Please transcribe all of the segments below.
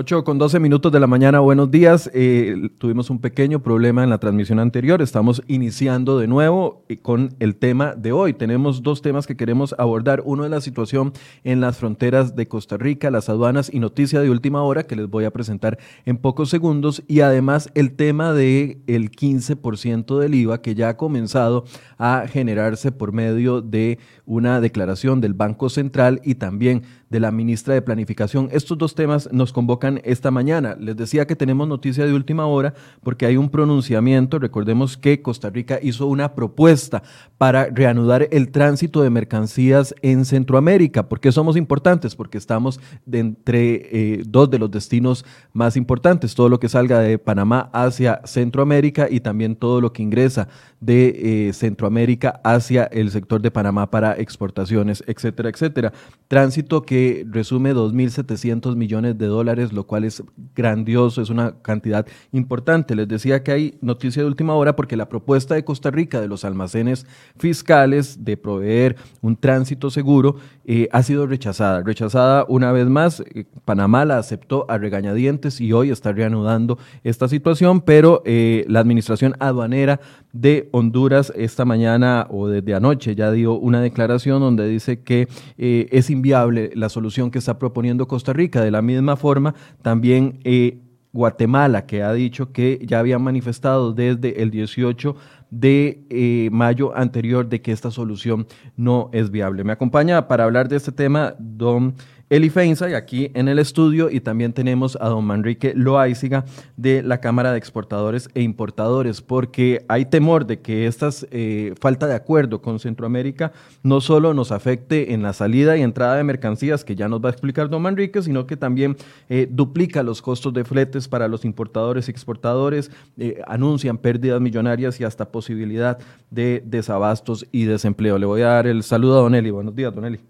8 con 12 minutos de la mañana, buenos días. Eh, tuvimos un pequeño problema en la transmisión anterior. Estamos iniciando de nuevo eh, con el tema de hoy. Tenemos dos temas que queremos abordar. Uno es la situación en las fronteras de Costa Rica, las aduanas y noticia de última hora que les voy a presentar en pocos segundos. Y además el tema del el 15% del IVA que ya ha comenzado a generarse por medio de una declaración del Banco Central y también de la ministra de Planificación. Estos dos temas nos convocan esta mañana. Les decía que tenemos noticia de última hora porque hay un pronunciamiento. Recordemos que Costa Rica hizo una propuesta para reanudar el tránsito de mercancías en Centroamérica. ¿Por qué somos importantes? Porque estamos entre eh, dos de los destinos más importantes, todo lo que salga de Panamá hacia Centroamérica y también todo lo que ingresa de eh, Centroamérica hacia el sector de Panamá para exportaciones, etcétera, etcétera. Tránsito que resume 2.700 millones de dólares, lo cual es grandioso, es una cantidad importante. Les decía que hay noticia de última hora porque la propuesta de Costa Rica de los almacenes fiscales de proveer un tránsito seguro eh, ha sido rechazada. Rechazada una vez más, eh, Panamá la aceptó a regañadientes y hoy está reanudando esta situación, pero la administración aduanera de Honduras esta mañana o desde anoche ya dio una declaración donde dice que eh, es inviable la solución que está proponiendo Costa Rica. De la misma forma, también eh, Guatemala, que ha dicho que ya había manifestado desde el 18 de eh, mayo anterior de que esta solución no es viable. Me acompaña para hablar de este tema don Eli Feinza aquí en el estudio y también tenemos a don Manrique Loaiziga de la Cámara de Exportadores e Importadores porque hay temor de que esta eh, falta de acuerdo con Centroamérica no solo nos afecte en la salida y entrada de mercancías que ya nos va a explicar don Manrique, sino que también eh, duplica los costos de fletes para los importadores y exportadores, eh, anuncian pérdidas millonarias y hasta posibilidad de desabastos y desempleo. Le voy a dar el saludo a don Eli. Buenos días, don Eli.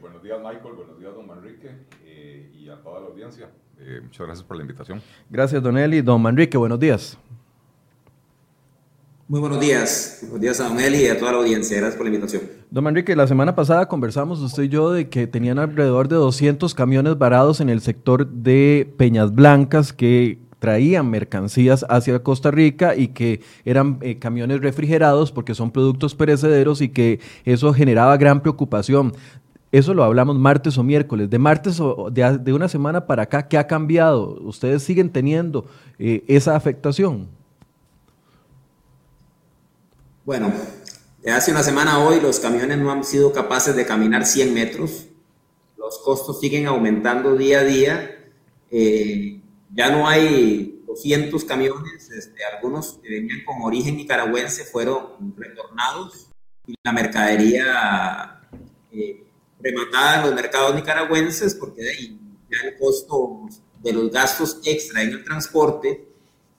buenos días, Michael. Eh, muchas gracias por la invitación. Gracias, Don Eli. Don Manrique, buenos días. Muy buenos días. Buenos días a Don Eli y a toda la audiencia. Gracias por la invitación. Don Manrique, la semana pasada conversamos usted y yo de que tenían alrededor de 200 camiones varados en el sector de Peñas Blancas que traían mercancías hacia Costa Rica y que eran eh, camiones refrigerados porque son productos perecederos y que eso generaba gran preocupación. Eso lo hablamos martes o miércoles. De martes o de, una semana para acá, ¿qué ha cambiado? ¿Ustedes siguen teniendo eh, esa afectación? Bueno, de hace una semana hoy los camiones no han sido capaces de caminar 100 metros. Los costos siguen aumentando día a día. Eh, ya no hay 200 camiones. Este, algunos que venían con origen nicaragüense fueron retornados y la mercadería... Eh, rematada en los mercados nicaragüenses, porque ya el costo de los gastos extra en el transporte.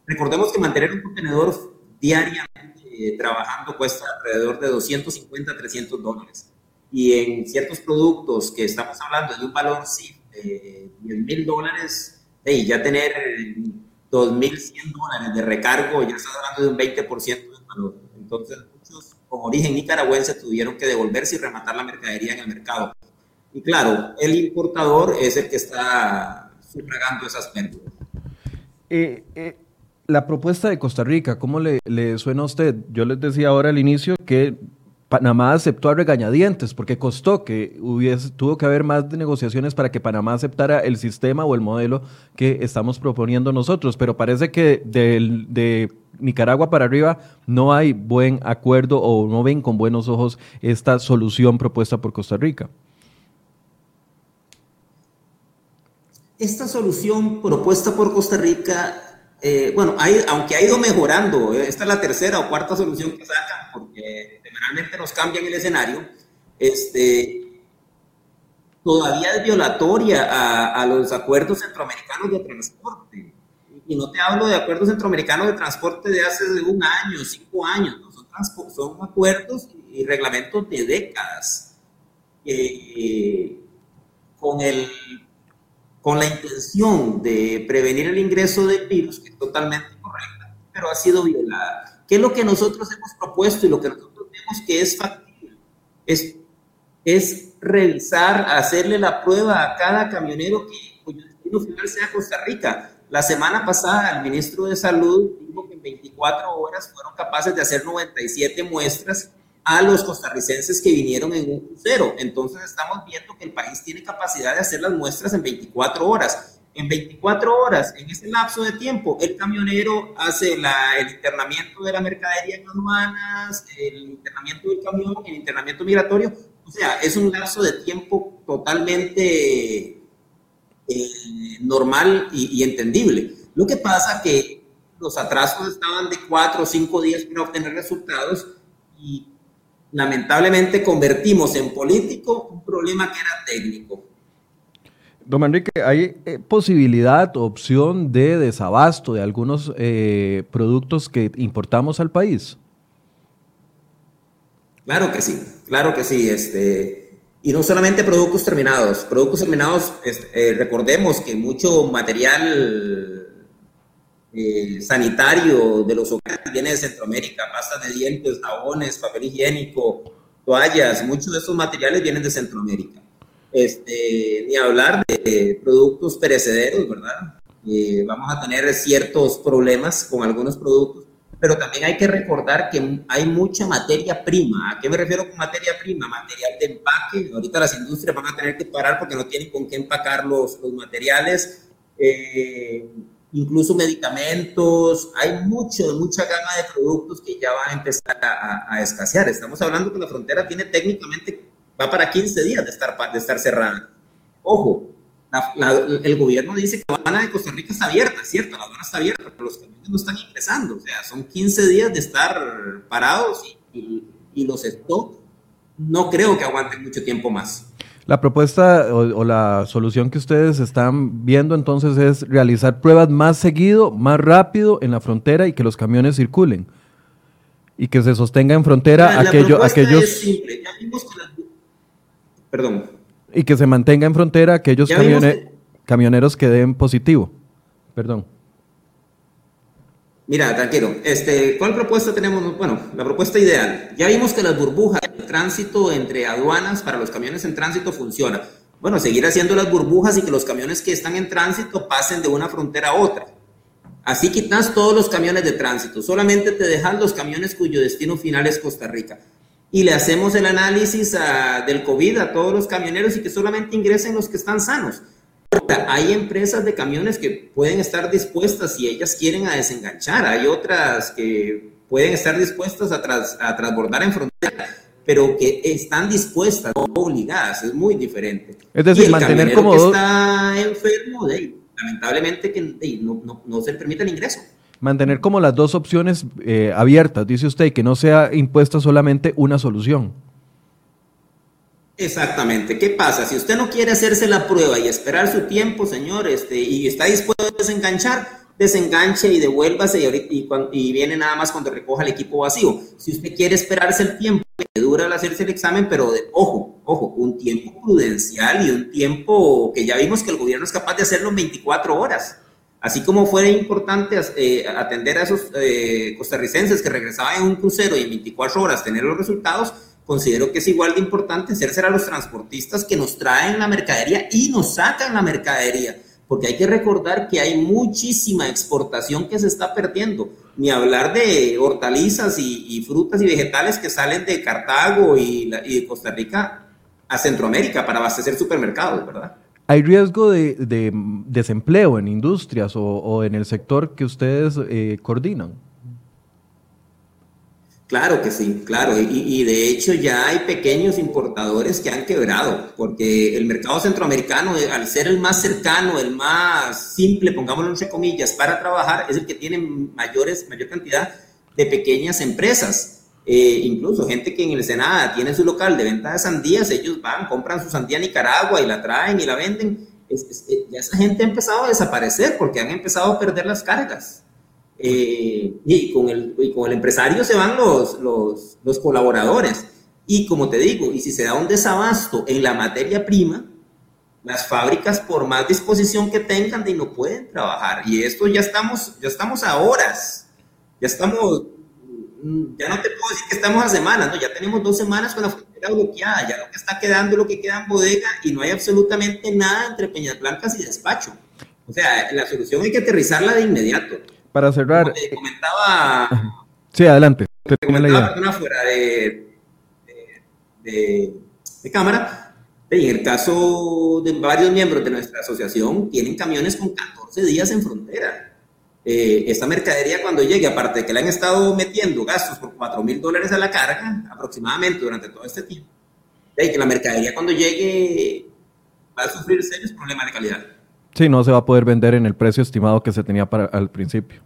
Recordemos que mantener un contenedor diariamente eh, trabajando cuesta alrededor de 250 a 300 dólares. Y en ciertos productos que estamos hablando de un valor sí, de 10 mil dólares, y ya tener 2.100 dólares de recargo, ya estás hablando de un 20% del valor. Entonces, con origen nicaragüense tuvieron que devolverse y rematar la mercadería en el mercado. Y claro, el importador es el que está sufragando esas pérdidas. Eh, eh, la propuesta de Costa Rica, ¿cómo le, suena a usted? Yo les decía ahora al inicio que Panamá aceptó a regañadientes porque costó que hubiese, tuvo que haber más negociaciones para que Panamá aceptara el sistema o el modelo que estamos proponiendo nosotros, pero parece que de, de Nicaragua para arriba no hay buen acuerdo o no ven con buenos ojos esta solución propuesta por Costa Rica. Esta solución propuesta por Costa Rica, eh, bueno, aunque ha ido mejorando, eh, esta es la tercera o cuarta solución que sacan, porque generalmente nos cambian el escenario, este, todavía es violatoria a, a los acuerdos centroamericanos de transporte y no te hablo de acuerdos centroamericanos de transporte de hace un año, cinco años, son, son, acuerdos y reglamentos de décadas eh, con, el, con la intención de prevenir el ingreso del virus, que es totalmente correcta, pero ha sido violada. ¿Qué es lo que nosotros hemos propuesto y lo que nosotros vemos que es factible? Es, es revisar, hacerle la prueba a cada camionero que destino final sea Costa Rica. La semana pasada el ministro de Salud dijo que en 24 horas fueron capaces de hacer 97 muestras a los costarricenses que vinieron en un crucero. Entonces estamos viendo que el país tiene capacidad de hacer las muestras en 24 horas. En 24 horas, en ese lapso de tiempo, el camionero hace la, el internamiento de la mercadería en aduanas, el internamiento del camión, el internamiento migratorio. O sea, es un lapso de tiempo totalmente eh, normal y, y, entendible. Lo que pasa que los atrasos estaban de 4 o 5 días para obtener resultados y lamentablemente convertimos en político un problema que era técnico. Don Enrique, ¿hay eh, posibilidad o opción de desabasto de algunos eh, productos que importamos al país? Claro que sí, claro que sí. Este, y no solamente productos terminados, productos terminados, este, eh, recordemos que mucho material sanitario de los hogares viene de Centroamérica, pastas de dientes, jabones, papel higiénico, toallas, muchos de esos materiales vienen de Centroamérica. Este, ni hablar de productos perecederos, ¿verdad? Eh, vamos a tener ciertos problemas con algunos productos, pero también hay que recordar que hay mucha materia prima. ¿A qué me refiero con materia prima? Material de empaque. Ahorita las industrias van a tener que parar porque no tienen con qué empacar los, los materiales. Eh, incluso medicamentos, hay mucho, mucha gama de productos que ya van a empezar a, a, escasear. Estamos hablando que la frontera tiene técnicamente va para 15 días de estar, de estar cerrada. Ojo, el gobierno dice que la aduana de Costa Rica está abierta, cierto, la aduana está abierta, pero los camiones no están ingresando, o sea, son 15 días de estar parados y, los stocks no creo que aguanten mucho tiempo más. La propuesta o, la solución que ustedes están viendo entonces es realizar pruebas más seguido, más rápido en la frontera y que los camiones circulen. Y que se sostenga en frontera aquello, aquellos... Es simple. Ya vimos que Perdón. Y que se mantenga en frontera aquellos camioneros que den positivo. Perdón. Mira, tranquilo. Este, ¿Cuál propuesta tenemos? Bueno, la propuesta ideal. Ya vimos que las burbujas de tránsito entre aduanas para los camiones en tránsito funciona. Bueno, seguir haciendo las burbujas y que los camiones que están en tránsito pasen de una frontera a otra. Así quitas todos los camiones de tránsito. Solamente te dejan los camiones cuyo destino final es Costa Rica y le hacemos el análisis del COVID a todos los camioneros y que solamente ingresen los que están sanos. hay empresas de camiones que pueden estar dispuestas si ellas quieren a desenganchar, hay otras que pueden estar dispuestas a, a transbordar en frontera, pero que están dispuestas, no obligadas, es muy diferente. Es decir, mantener como... Que está enfermo, lamentablemente que no, no, no se permite el ingreso mantener como las dos opciones eh, abiertas, dice usted, que no sea impuesta solamente una solución. Exactamente. ¿Qué pasa? Si usted no quiere hacerse la prueba y esperar su tiempo, señor, este, y está dispuesto a desenganchar, desenganche y devuélvase y, y, viene nada más cuando recoja el equipo vacío. Si usted quiere esperarse el tiempo que dura al hacerse el examen, pero de, ojo, ojo, un tiempo prudencial y un tiempo que ya vimos que el gobierno es capaz de hacerlo en 24 horas. Así como fue importante eh, atender a esos eh, costarricenses que regresaban en un crucero y en 24 horas tener los resultados, considero que es igual de importante hacerse a los transportistas que nos traen la mercadería y nos sacan la mercadería, porque hay que recordar que hay muchísima exportación que se está perdiendo, ni hablar de hortalizas y, frutas y vegetales que salen de Cartago y, y de Costa Rica a Centroamérica para abastecer supermercados, ¿verdad? ¿Hay riesgo de, desempleo en industrias o, en el sector que ustedes eh, coordinan? Claro que sí, claro. Y, de hecho ya hay pequeños importadores que han quebrado, porque el mercado centroamericano, eh, al ser el más cercano, el más simple, pongámoslo entre comillas, para trabajar, es el que tiene mayores, mayor cantidad de pequeñas empresas. Eh, incluso gente que en el Senado tiene su local de venta de sandías, ellos van, compran su sandía a Nicaragua y la traen y la venden. Eh, ya esa gente ha empezado a desaparecer porque han empezado a perder las cargas. Eh, y, con el, y con el empresario se van los, los, los colaboradores. Y como te digo, y si se da un desabasto en la materia prima, las fábricas por más disposición que tengan de no pueden trabajar y esto ya estamos ya estamos a horas ya estamos ya no te puedo decir que estamos a semanas, ¿no? ya tenemos dos semanas con la frontera bloqueada, ya lo que está quedando, lo que queda en bodega y no hay absolutamente nada entre Peñas Blancas y despacho. O sea, la solución hay que aterrizarla de inmediato. Para cerrar. Como te comentaba. Sí, adelante. Te comentaba fuera de, de, de, cámara. En el caso de varios miembros de nuestra asociación, tienen camiones con 14 días en frontera. Eh, esta mercadería cuando llegue, aparte de que le han estado metiendo gastos por 4 mil dólares a la carga, aproximadamente durante todo este tiempo, y que la mercadería cuando llegue va a sufrir serios problemas de calidad. Sí, no se va a poder vender en el precio estimado que se tenía para, al principio.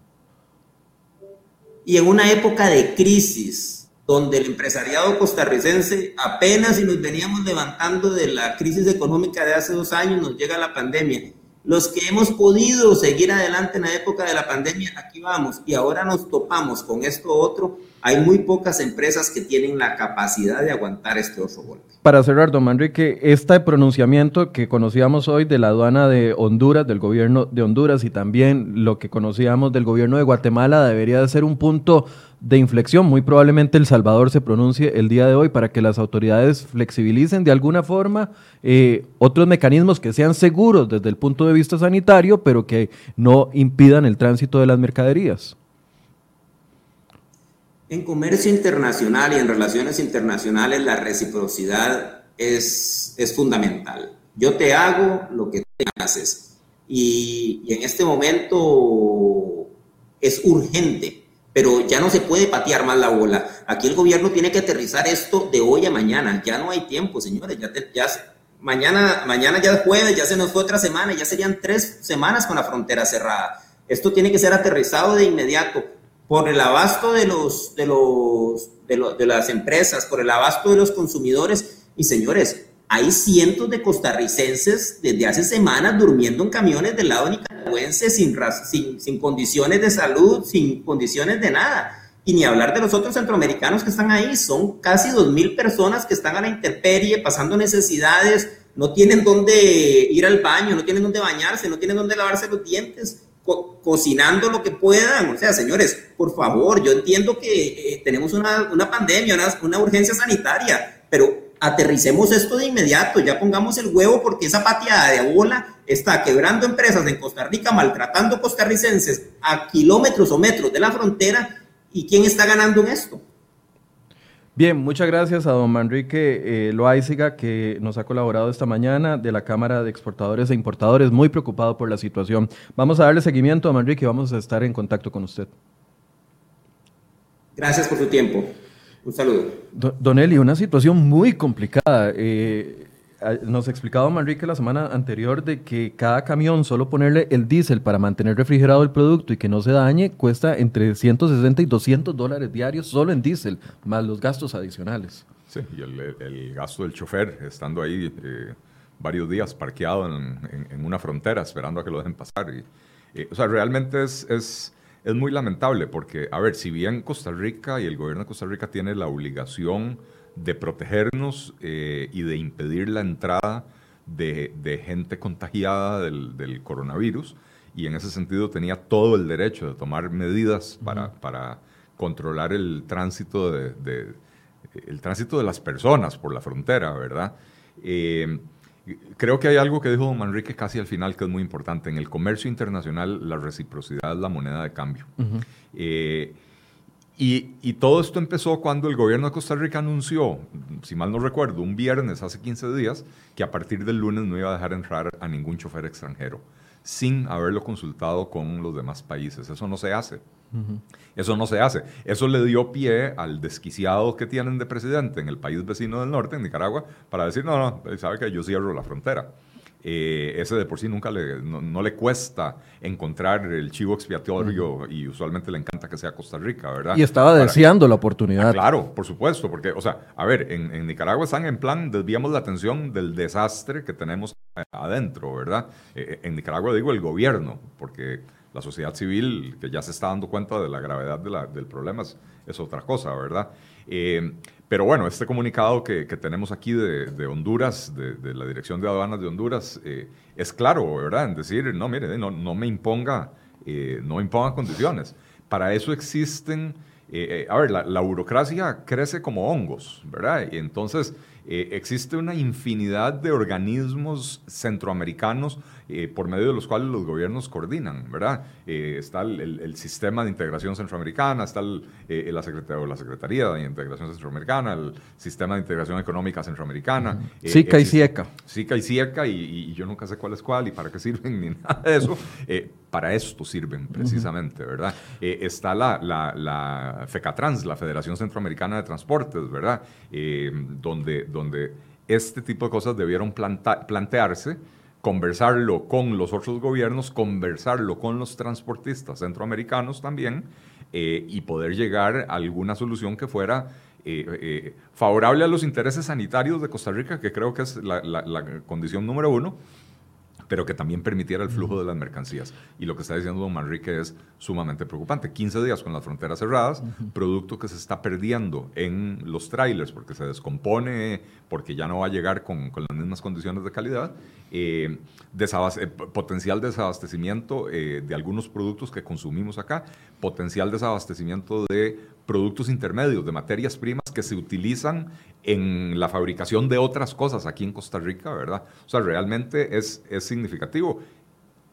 Y en una época de crisis, donde el empresariado costarricense apenas si nos veníamos levantando de la crisis económica de hace dos años, nos llega la pandemia. Los que hemos podido seguir adelante en la época de la pandemia, aquí vamos. Y ahora nos topamos con esto otro hay muy pocas empresas que tienen la capacidad de aguantar este otro golpe. Para cerrar, don Manrique, este pronunciamiento que conocíamos hoy de la aduana de Honduras, del gobierno de Honduras y también lo que conocíamos del gobierno de Guatemala debería de ser un punto de inflexión. Muy probablemente El Salvador se pronuncie el día de hoy para que las autoridades flexibilicen de alguna forma eh, otros mecanismos que sean seguros desde el punto de vista sanitario, pero que no impidan el tránsito de las mercaderías. En comercio internacional y en relaciones internacionales la reciprocidad es, es fundamental. Yo te hago lo que haces. Y, y, en este momento es urgente, pero ya no se puede patear más la bola. Aquí el gobierno tiene que aterrizar esto de hoy a mañana. Ya no hay tiempo, señores. Ya, ya mañana, mañana ya es jueves, ya se nos fue otra semana, ya serían tres semanas con la frontera cerrada. Esto tiene que ser aterrizado de inmediato por el abasto de, los, de, los, de, las empresas, por el abasto de los consumidores. Y señores, hay cientos de costarricenses desde hace semanas durmiendo en camiones del lado nicaragüense sin, sin, sin condiciones de salud, sin condiciones de nada. Y ni hablar de los otros centroamericanos que están ahí. Son casi dos mil personas que están a la intemperie, pasando necesidades, no tienen dónde ir al baño, no tienen dónde bañarse, no tienen dónde lavarse los dientes cocinando lo que puedan. O sea, señores, por favor, yo entiendo que eh, tenemos una, una pandemia, una, una, urgencia sanitaria, pero aterricemos esto de inmediato, ya pongamos el huevo porque esa pateada de bola está quebrando empresas en Costa Rica, maltratando costarricenses a kilómetros o metros de la frontera. ¿Y quién está ganando en esto? Bien, muchas gracias a don Manrique eh, Loaiziga, que nos ha colaborado esta mañana de la Cámara de Exportadores e Importadores, muy preocupado por la situación. Vamos a darle seguimiento a Manrique y vamos a estar en contacto con usted. Gracias por su tiempo. Un saludo. Don Eli, una situación muy complicada. Eh, nos explicaba Manrique la semana anterior de que cada camión, solo ponerle el diésel para mantener refrigerado el producto y que no se dañe, cuesta entre 160 y 200 dólares diarios solo en diésel, más los gastos adicionales. Sí, y el, gasto del chofer, estando ahí eh, varios días parqueado en, una frontera esperando a que lo dejen pasar. Y, eh, o sea, realmente es, es, es muy lamentable porque, a ver, si bien Costa Rica y el gobierno de Costa Rica tiene la obligación de protegernos eh, y de impedir la entrada de, gente contagiada del, coronavirus y en ese sentido tenía todo el derecho de tomar medidas para, para controlar el tránsito de, el tránsito de las personas por la frontera, ¿verdad? Eh, creo que hay algo que dijo don Manrique casi al final que es muy importante. En el comercio internacional la reciprocidad es la moneda de cambio. Y, todo esto empezó cuando el gobierno de Costa Rica anunció, si mal no recuerdo, un viernes hace 15 días, que a partir del lunes no iba a dejar entrar a ningún chofer extranjero, sin haberlo consultado con los demás países. Eso no se hace. Eso no se hace. Eso le dio pie al desquiciado que tienen de presidente en el país vecino del norte, en Nicaragua, para decir, no, no, sabe que yo cierro la frontera. Eh, ese de por sí nunca le, no, le cuesta encontrar el chivo expiatorio y usualmente le encanta que sea Costa Rica, ¿verdad? Y estaba deseando la oportunidad. Ah, claro, por supuesto, porque, o sea, a ver, en, Nicaragua están en plan, desviamos la atención del desastre que tenemos adentro, ¿verdad? Eh, eh, en Nicaragua digo el gobierno, porque la sociedad civil, que ya se está dando cuenta de la gravedad del problema, es, otra cosa, ¿verdad? Pero bueno, este comunicado que, tenemos aquí de, Honduras, de, la Dirección de Aduanas de Honduras, eh, es claro, ¿verdad? En decir, no, mire, no, me imponga, eh, no imponga condiciones. Para eso existen eh, a ver, la, burocracia crece como hongos, ¿verdad? Y entonces existe una infinidad de organismos centroamericanos eh, por medio de los cuales los gobiernos coordinan, ¿verdad? Eh, está el, sistema de integración centroamericana, está eh, la, Secretaría, la Secretaría de Integración Centroamericana, el sistema de integración económica centroamericana. SICA y CIECA. SICA y CIECA, y, yo nunca sé cuál es cuál y para qué sirven ni nada de eso. para esto sirven precisamente, ¿verdad? está la, la, FECATRANS, la Federación Centroamericana de Transportes, ¿verdad? donde, donde este tipo de cosas debieron plantearse conversarlo con los otros gobiernos, conversarlo con los transportistas centroamericanos también eh, y poder llegar a alguna solución que fuera eh, eh, favorable a los intereses sanitarios de Costa Rica, que creo que es la, la condición número uno, pero que también permitiera el flujo de las mercancías. Y lo que está diciendo don Manrique es sumamente preocupante. 15 días con las fronteras cerradas, producto que se está perdiendo en los trailers porque se descompone, porque ya no va a llegar con, con las mismas condiciones de calidad, eh, eh potencial desabastecimiento eh, de algunos productos que consumimos acá, potencial desabastecimiento de productos intermedios, de materias primas que se utilizan en la fabricación de otras cosas aquí en Costa Rica, ¿verdad? O sea, realmente es, es significativo.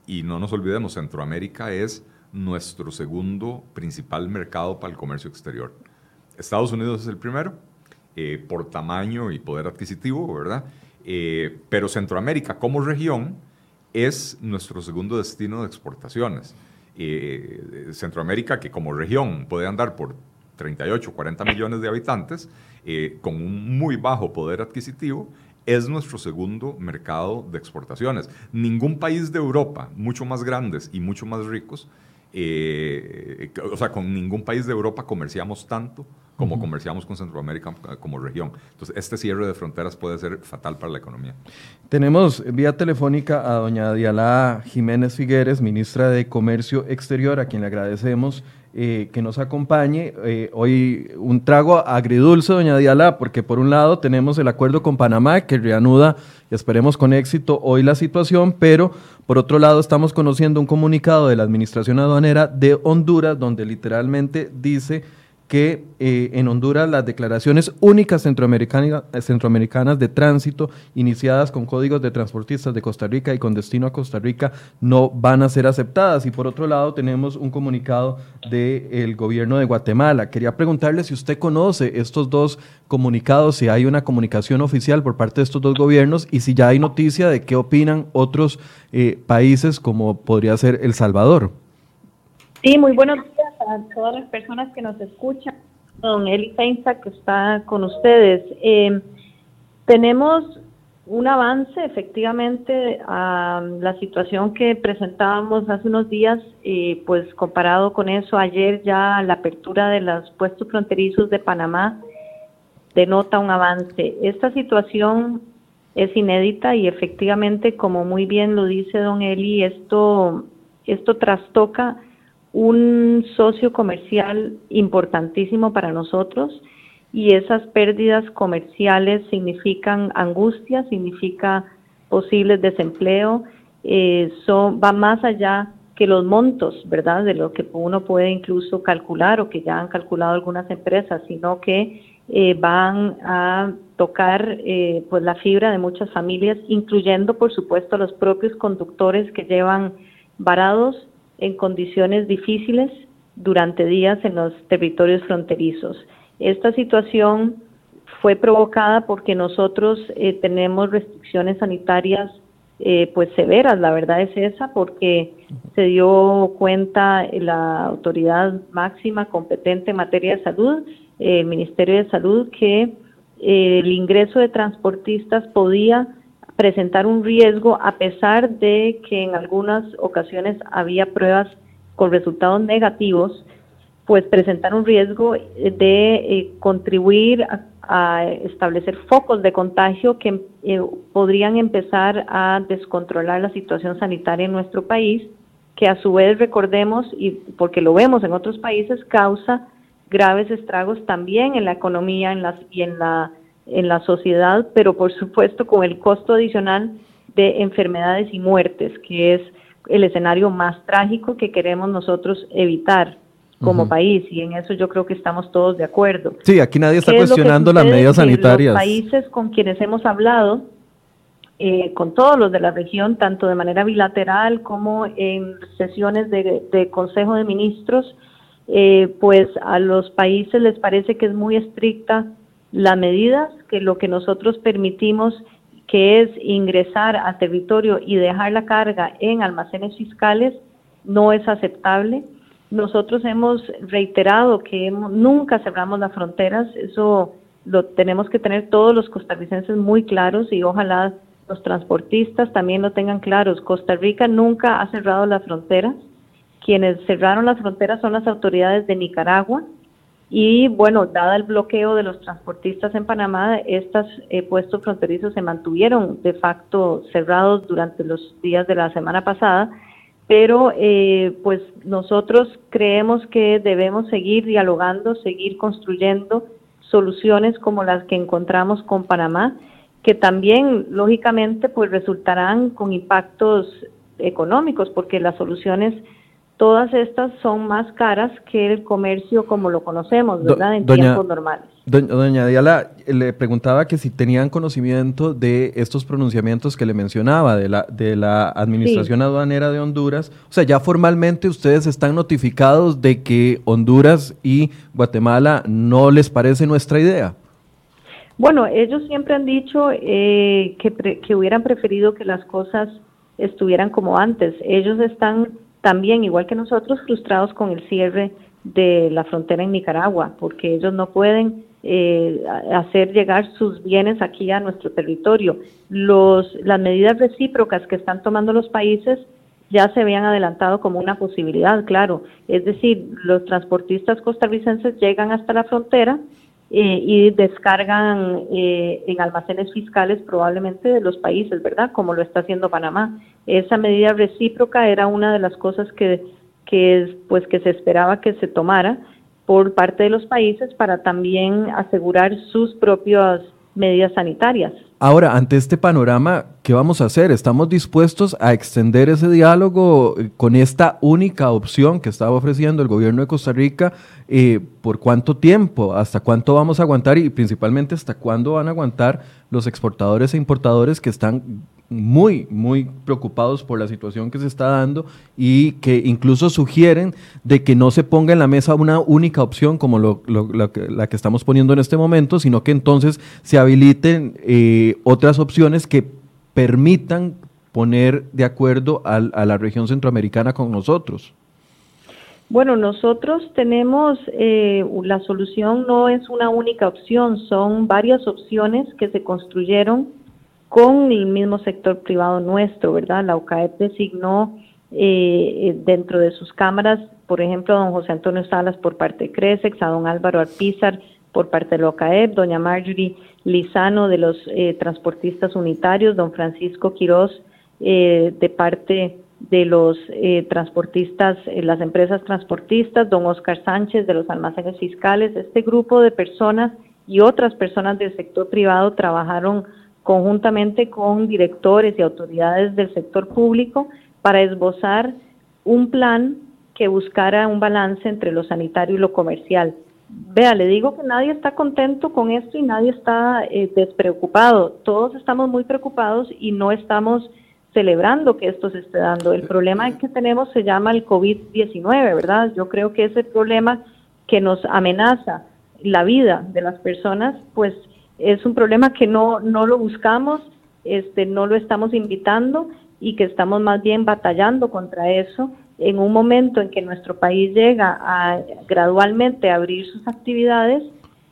Y no nos olvidemos, Centroamérica es nuestro segundo principal mercado para el comercio exterior. Estados Unidos es el primero, eh, por tamaño y poder adquisitivo, ¿verdad? Eh, pero Centroamérica como región es nuestro segundo destino de exportaciones. Eh, Centroamérica, que como región puede andar por 38, 40 millones de habitantes, eh, con un muy bajo poder adquisitivo, es nuestro segundo mercado de exportaciones. Ningún país de Europa, mucho más grandes y mucho más ricos, eh, o sea, con ningún país de Europa comerciamos tanto como comerciamos con Centroamérica como región. Entonces, este cierre de fronteras puede ser fatal para la economía. Tenemos vía telefónica a doña Diala Jiménez Figueres, ministra de Comercio Exterior, a quien le agradecemos eh, que nos acompañe. Eh, hoy un trago agridulce, doña Diala, porque por un lado tenemos el acuerdo con Panamá que reanuda esperemos con éxito hoy la situación, pero por otro lado estamos conociendo un comunicado de la Administración Aduanera de Honduras donde literalmente dice que eh, en Honduras las declaraciones únicas centroamericanas de tránsito iniciadas con códigos de transportistas de Costa Rica y con destino a Costa Rica no van a ser aceptadas. Y por otro lado tenemos un comunicado del gobierno de Guatemala. Quería preguntarle si usted conoce estos dos comunicados, si hay una comunicación oficial por parte de estos dos gobiernos y si ya hay noticia de qué opinan otros eh, países como podría ser El Salvador. Sí, muy buenos a todas las personas que nos escuchan. Don Eli Feinza, que está con ustedes. Eh, tenemos un avance, efectivamente, a la situación que presentábamos hace unos días, eh, pues comparado con eso, ayer ya la apertura de los puestos fronterizos de Panamá denota un avance. Esta situación es inédita y efectivamente, como muy bien lo dice don Eli, esto, esto trastoca un socio comercial importantísimo para nosotros y esas pérdidas comerciales significan angustia, significa posibles desempleo, eh, son, va más allá que los montos, ¿verdad? De lo que uno puede incluso calcular o que ya han calculado algunas empresas, sino que eh, van a tocar eh, pues la fibra de muchas familias, incluyendo por supuesto los propios conductores que llevan varados en condiciones difíciles durante días en los territorios fronterizos. Esta situación fue provocada porque nosotros eh, tenemos restricciones sanitarias eh, pues severas, la verdad es esa, porque se dio cuenta la autoridad máxima competente en materia de salud, el Ministerio de Salud, que eh, el ingreso de transportistas podía presentar un riesgo a pesar de que en algunas ocasiones había pruebas con resultados negativos, pues presentar un riesgo de eh, contribuir a, establecer focos de contagio que eh, podrían empezar a descontrolar la situación sanitaria en nuestro país, que a su vez recordemos, y porque lo vemos en otros países, causa graves estragos también en la economía en las, y en la en la sociedad, pero por supuesto con el costo adicional de enfermedades y muertes, que es el escenario más trágico que queremos nosotros evitar. como país y en eso yo creo que estamos todos de acuerdo. Sí, aquí nadie está cuestionando las medidas sanitarias. Los países con quienes hemos hablado, eh, con todos los de la región, tanto de manera bilateral como en sesiones de, Consejo de Ministros, eh, pues a los países les parece que es muy estricta la medida, que lo que nosotros permitimos que es ingresar a territorio y dejar la carga en almacenes fiscales, no es aceptable. Nosotros hemos reiterado que nunca cerramos las fronteras, eso lo tenemos que tener todos los costarricenses muy claros y ojalá los transportistas también lo tengan claros. Costa Rica nunca ha cerrado las fronteras. Quienes cerraron las fronteras son las autoridades de Nicaragua y bueno, dada el bloqueo de los transportistas en Panamá, estos eh, puestos fronterizos se mantuvieron de facto cerrados durante los días de la semana pasada pero eh, pues nosotros creemos que debemos seguir dialogando, seguir construyendo soluciones como las que encontramos con Panamá, que también lógicamente pues resultarán con impactos económicos, porque las soluciones todas estas son más caras que el comercio como lo conocemos, ¿verdad? En tiempos normales. Doña, Diala, le preguntaba que si tenían conocimiento de estos pronunciamientos que le mencionaba de la, de la Administración Aduanera de Honduras. O sea, ya formalmente ustedes están notificados de que Honduras y Guatemala no les parece nuestra idea. Bueno, ellos siempre han dicho eh, que, que hubieran preferido que las cosas estuvieran como antes. Ellos están también, igual que nosotros, frustrados con el cierre de la frontera en Nicaragua, porque ellos no pueden eh, hacer llegar sus bienes aquí a nuestro territorio. Los, las medidas recíprocas que están tomando los países ya se habían adelantado como una posibilidad, claro. Es decir, los transportistas costarricenses llegan hasta la frontera eh, y descargan eh, en almacenes fiscales probablemente de los países, ¿verdad? Como lo está haciendo Panamá. Esa medida recíproca era una de las cosas que, que, pues, que se esperaba que se tomara por parte de los países para también asegurar sus propias medidas sanitarias. Ahora, ante este panorama, ¿qué vamos a hacer? ¿Estamos dispuestos a extender ese diálogo eh, con esta única opción que estaba ofreciendo el gobierno de Costa Rica? Eh, ¿Por cuánto tiempo? ¿Hasta cuánto vamos a aguantar? Y principalmente, ¿hasta cuándo van a aguantar los exportadores e importadores que están muy, muy preocupados por la situación que se está dando y que incluso sugieren de que no se ponga en la mesa una única opción como lo, la que estamos poniendo en este momento, sino que entonces se habiliten eh, otras opciones que permitan poner de acuerdo a la región centroamericana con nosotros. Bueno, nosotros tenemos, eh, la solución no es una única opción, son varias opciones que se construyeron con el mismo sector privado nuestro, ¿verdad? La UCAEP designó eh, dentro de sus cámaras, por ejemplo, a don José Antonio Salas por parte de CRESEX, a don Álvaro Arpizar por parte de la UCAEP, doña Marjorie Lizano de los eh, transportistas unitarios, don Francisco Quiroz eh, de parte de los transportistas, las empresas transportistas, don Oscar Sánchez de los almacenes fiscales. Este grupo de personas y otras personas del sector privado trabajaron conjuntamente con directores y autoridades del sector público para esbozar un plan que buscara un balance entre lo sanitario y lo comercial. Vea, le digo que nadie está contento con esto y nadie está eh, despreocupado. Todos estamos muy preocupados y no estamos celebrando que esto se esté dando. El problema que tenemos se llama el COVID-19, ¿verdad? Yo creo que ese problema que nos amenaza la vida de las personas, pues es un problema que no, no lo buscamos, este, no lo estamos invitando y que estamos más bien batallando contra eso en un momento en que nuestro país llega a gradualmente abrir sus actividades,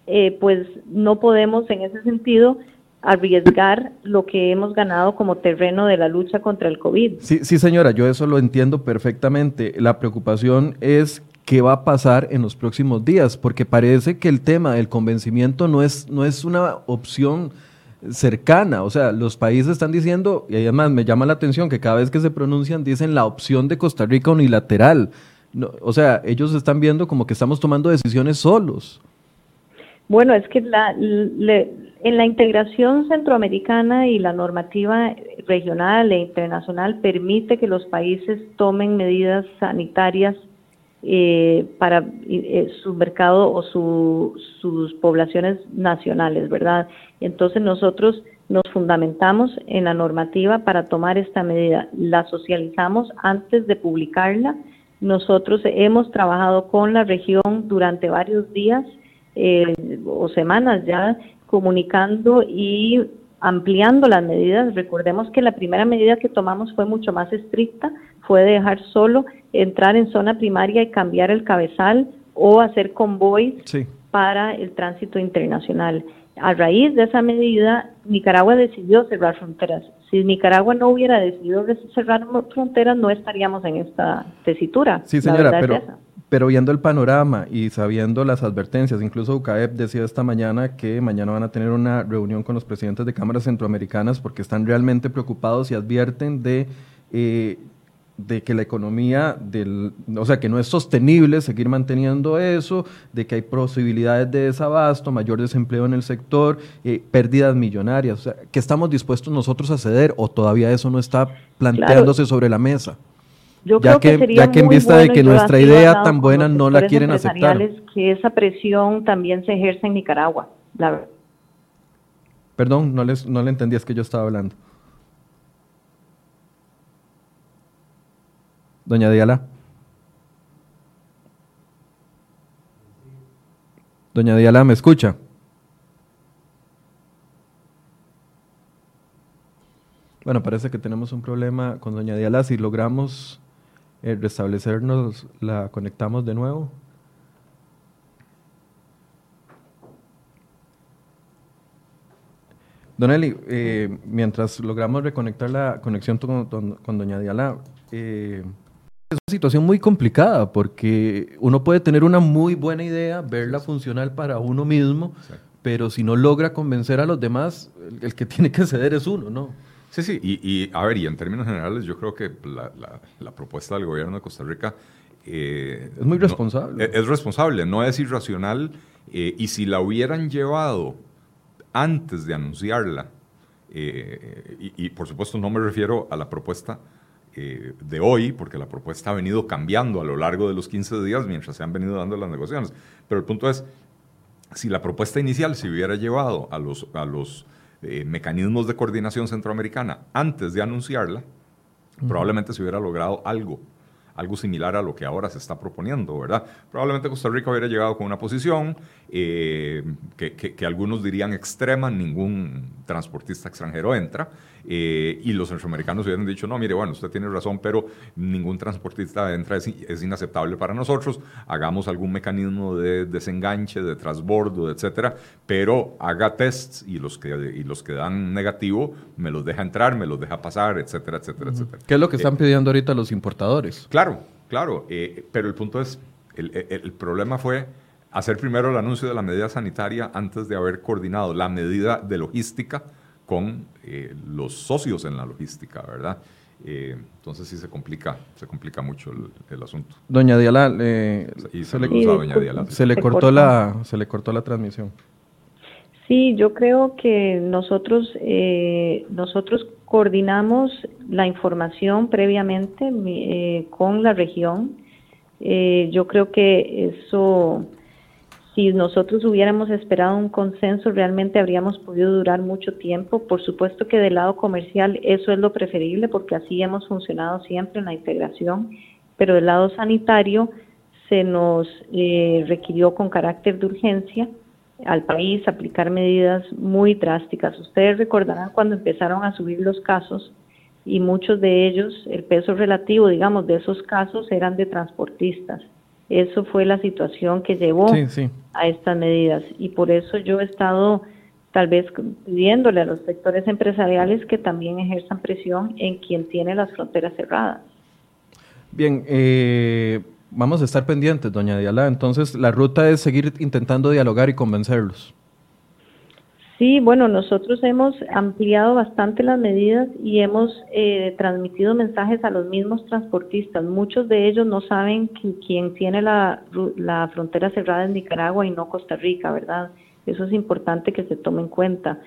eh, pues no podemos en ese sentido arriesgar lo que hemos ganado como terreno de la lucha contra el COVID. Sí, sí, señora, yo eso lo entiendo perfectamente. La preocupación es qué va a pasar en los próximos días, porque parece que el tema del convencimiento no es, no es una opción cercana, o sea, los países están diciendo, y además me llama la atención que cada vez que se pronuncian dicen la opción de Costa Rica unilateral, o sea, ellos están viendo como que estamos tomando decisiones solos. Bueno, es que en la integración centroamericana y la normativa regional e internacional permite que los países tomen medidas sanitarias eh, para eh, su mercado o sus poblaciones nacionales, ¿verdad? Entonces nosotros nos fundamentamos en la normativa para tomar esta medida. La socializamos antes de publicarla. Nosotros hemos trabajado con la región durante varios días eh, o semanas ya comunicando y ampliando las medidas. Recordemos que la primera medida que tomamos fue mucho más estricta, fue dejar solo entrar en zona primaria y cambiar el cabezal o hacer convoys para el tránsito internacional. A raíz de esa medida, Nicaragua decidió cerrar fronteras. Si Nicaragua no hubiera decidido cerrar fronteras, no estaríamos en esta tesitura. Sí, señora, pero, pero viendo el panorama y sabiendo las advertencias, incluso UCAEP decía esta mañana que mañana van a tener una reunión con los presidentes de cámaras centroamericanas porque están realmente preocupados y advierten de eh, de que la economía, del, o sea, que no es sostenible seguir manteniendo eso, de que hay posibilidades de desabasto, mayor desempleo en el sector, eh, pérdidas millonarias, o sea, que estamos dispuestos nosotros a ceder o todavía eso no está planteándose sobre la mesa. Yo ya creo que, ya que en vista de que nuestra idea tan buena no la quieren aceptar. Que esa presión también se ejerce en Nicaragua, la Perdón, no, les, no le entendí, es que yo estaba hablando. Doña Diala. Doña Diala, ¿me escucha? Bueno, parece que tenemos un problema con Doña Diala. Si logramos eh, restablecernos, la conectamos de nuevo. Don Eli, eh, mientras logramos reconectar la conexión con, Doña Diala, eh, situación muy complicada porque uno puede tener una muy buena idea, verla funcional para uno mismo, pero si no logra convencer a los demás, el, que tiene que ceder es uno, ¿no? Sí, sí, y, a ver, y en términos generales yo creo que la, propuesta del gobierno de Costa Rica... Eh, es muy responsable. es, responsable, no es irracional, eh, y si la hubieran llevado antes de anunciarla, eh, y, por supuesto no me refiero a la propuesta eh, de hoy, porque la propuesta ha venido cambiando a lo largo de los 15 días mientras se han venido dando las negociaciones. Pero el punto es, si la propuesta inicial se hubiera llevado a los, a los eh, mecanismos de coordinación centroamericana antes de anunciarla, probablemente se hubiera logrado algo algo similar a lo que ahora se está proponiendo, ¿verdad? Probablemente Costa Rica hubiera llegado con una posición eh, que, algunos dirían extrema, ningún transportista extranjero entra, eh, y los centroamericanos hubieran dicho, no, mire, bueno, usted tiene razón, pero ningún transportista entra, es, inaceptable para nosotros, hagamos algún mecanismo de desenganche, de transbordo, etcétera, pero haga tests y los que, y los que dan negativo, me los deja entrar, me los deja pasar, etcétera, etcétera, etcétera. ¿Qué es lo que están eh, pidiendo ahorita los importadores? Claro, claro, pero el punto es, el problema fue hacer primero el anuncio de la medida sanitaria antes de haber coordinado la medida de logística con eh, los socios en la logística, ¿verdad? Eh, entonces sí se complica, se complica mucho el, asunto. Doña Diala, se, le, se le cortó la, se le cortó la transmisión. Sí, yo creo que nosotros eh, nosotros coordinamos la información previamente con la región. yo creo que eso si nosotros hubiéramos esperado un consenso, realmente habríamos podido durar mucho tiempo. Por supuesto que del lado comercial eso es lo preferible porque así hemos funcionado siempre en la integración, pero del lado sanitario se nos eh, requirió con carácter de urgencia al país aplicar medidas muy drásticas. Ustedes recordarán cuando empezaron a subir los casos y muchos de ellos, el peso relativo, digamos, de esos casos eran de transportistas. Eso fue la situación que llevó a estas medidas y por eso yo he estado tal vez pidiéndole a los sectores empresariales que también ejerzan presión en quien tiene las fronteras cerradas. Bien, eh, vamos a estar pendientes, doña Diala. Entonces, la ruta es seguir intentando dialogar y convencerlos. Sí, bueno, nosotros hemos ampliado bastante las medidas y hemos eh, transmitido mensajes a los mismos transportistas. Muchos de ellos no saben que quien tiene la, la frontera cerrada es Nicaragua y no Costa Rica, ¿verdad? Eso es importante que se tome en cuenta.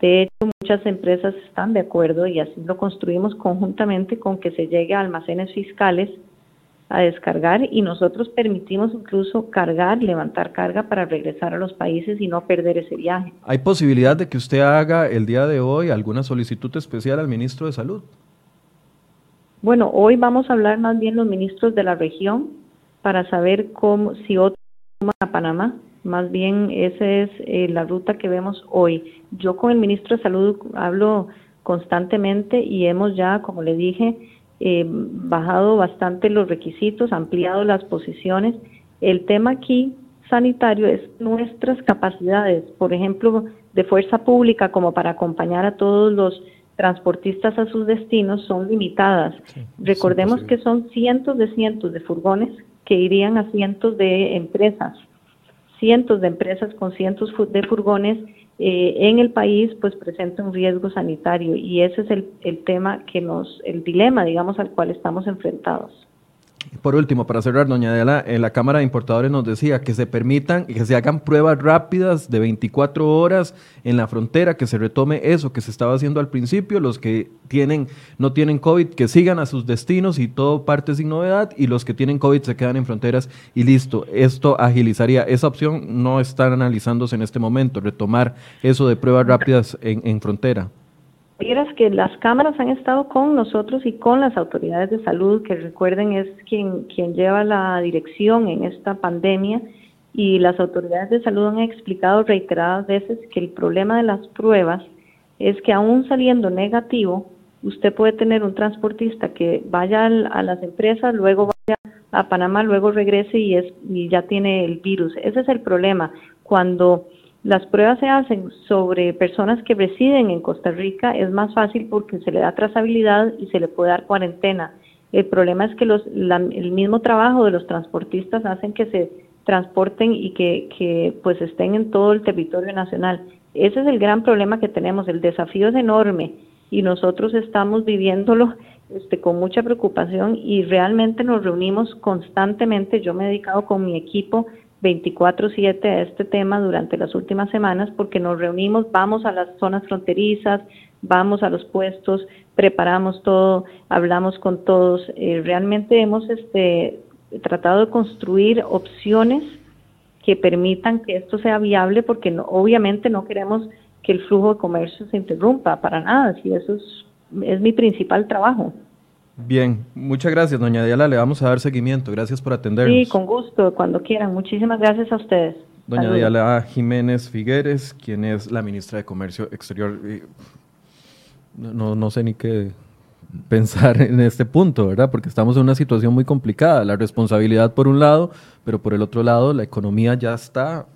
De hecho, muchas empresas están de acuerdo y así lo construimos conjuntamente con que se llegue a almacenes fiscales a descargar y nosotros permitimos incluso cargar, levantar carga para regresar a los países y no perder ese viaje. ¿Hay posibilidad de que usted haga el día de hoy alguna solicitud especial al ministro de Salud? Bueno, hoy vamos a hablar más bien los ministros de la región para saber cómo, si otro a Panamá, más bien esa es eh, la ruta que vemos hoy. Yo con el ministro de Salud hablo constantemente y hemos ya, como le dije, eh, bajado bastante los requisitos, ampliado las posiciones. El tema aquí sanitario es nuestras capacidades, por ejemplo, de fuerza pública como para acompañar a todos los transportistas a sus destinos son limitadas. Recordemos que son cientos de cientos de furgones que irían a cientos de empresas, cientos de empresas con cientos de furgones eh, en el país pues presenta un riesgo sanitario y ese es el, el tema que nos, el dilema digamos al cual estamos enfrentados. Por último, para cerrar, doña Adela, en la Cámara de Importadores nos decía que se permitan y que se hagan pruebas rápidas de 24 horas en la frontera, que se retome eso que se estaba haciendo al principio, los que tienen, no tienen COVID, que sigan a sus destinos y todo parte sin novedad, y los que tienen COVID se quedan en fronteras y listo. Esto agilizaría. Esa opción no está analizándose en este momento, retomar eso de pruebas rápidas en, en frontera. Vieras que las cámaras han estado con nosotros y con las autoridades de salud, que recuerden es quien, quien lleva la dirección en esta pandemia, y las autoridades de salud han explicado reiteradas veces que el problema de las pruebas es que aún saliendo negativo, usted puede tener un transportista que vaya a las empresas, luego vaya a Panamá, luego regrese y, es, y ya tiene el virus. Ese es el problema. Cuando las pruebas se hacen sobre personas que residen en Costa Rica, es más fácil porque se le da trazabilidad y se le puede dar cuarentena. El problema es que los, el mismo trabajo de los transportistas hacen que se transporten y que, que pues estén en todo el territorio nacional. Ese es el gran problema que tenemos. El desafío es enorme y nosotros estamos viviéndolo este, con mucha preocupación y realmente nos reunimos constantemente. Yo me he dedicado con mi equipo 24/7 a este tema durante las últimas semanas porque nos reunimos, vamos a las zonas fronterizas, vamos a los puestos, preparamos todo, hablamos con todos. Eh, realmente hemos este, tratado de construir opciones que permitan que esto sea viable porque no, obviamente no queremos que el flujo de comercio se interrumpa para nada, si eso es, es mi principal trabajo. Bien, muchas gracias, doña Diala. Le vamos a dar seguimiento. Gracias por atendernos. Sí, con gusto, cuando quieran. Muchísimas gracias a ustedes. Doña Diala Jiménez Figueres, quien es la ministra de Comercio Exterior. No, no sé ni qué pensar en este punto, ¿verdad? Porque estamos en una situación muy complicada. La responsabilidad por un lado, pero por el otro lado, la economía ya está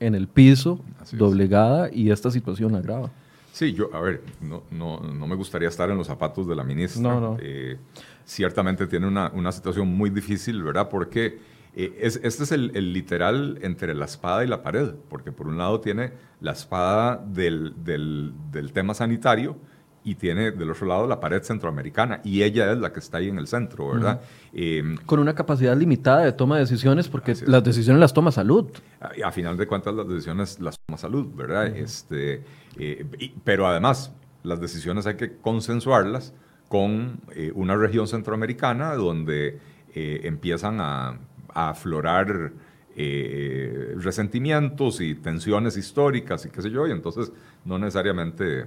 en el piso, doblegada, y esta situación agrava. Sí, yo, a ver, no, no, no, me gustaría estar en los zapatos de la ministra. No, no. Eh, ciertamente tiene una, una, situación muy difícil, ¿verdad? Porque eh, es, este es el, el, literal entre la espada y la pared, porque por un lado tiene la espada del, del, del tema sanitario, y tiene del otro lado la pared centroamericana y ella es la que está ahí en el centro, ¿verdad? eh, Con una capacidad limitada de toma de decisiones porque las decisiones las toma salud. A, a, final de cuentas las decisiones las toma salud, ¿verdad? Uh -huh. este, eh, y, pero además las decisiones hay que consensuarlas con eh, una región centroamericana donde eh, empiezan a, a aflorar eh, resentimientos y tensiones históricas y qué sé yo, y entonces no necesariamente,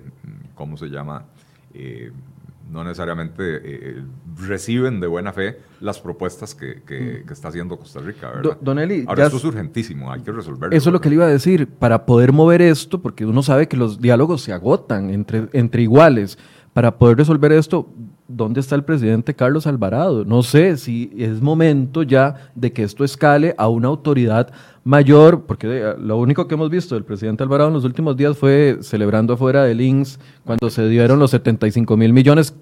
¿cómo se llama? Eh, no necesariamente eh, reciben de buena fe las propuestas que, que, que está haciendo Costa Rica, ¿verdad? Don Eli, Ahora, esto es urgentísimo, hay que resolverlo. Eso es lo que le iba a decir, para poder mover esto, porque uno sabe que los diálogos se agotan entre, entre iguales, para poder resolver esto, ¿dónde está el presidente Carlos Alvarado? No sé si es momento ya de que esto escale a una autoridad mayor, porque lo único que hemos visto del presidente Alvarado en los últimos días fue celebrando afuera del INSS cuando se dieron los 75 mil millones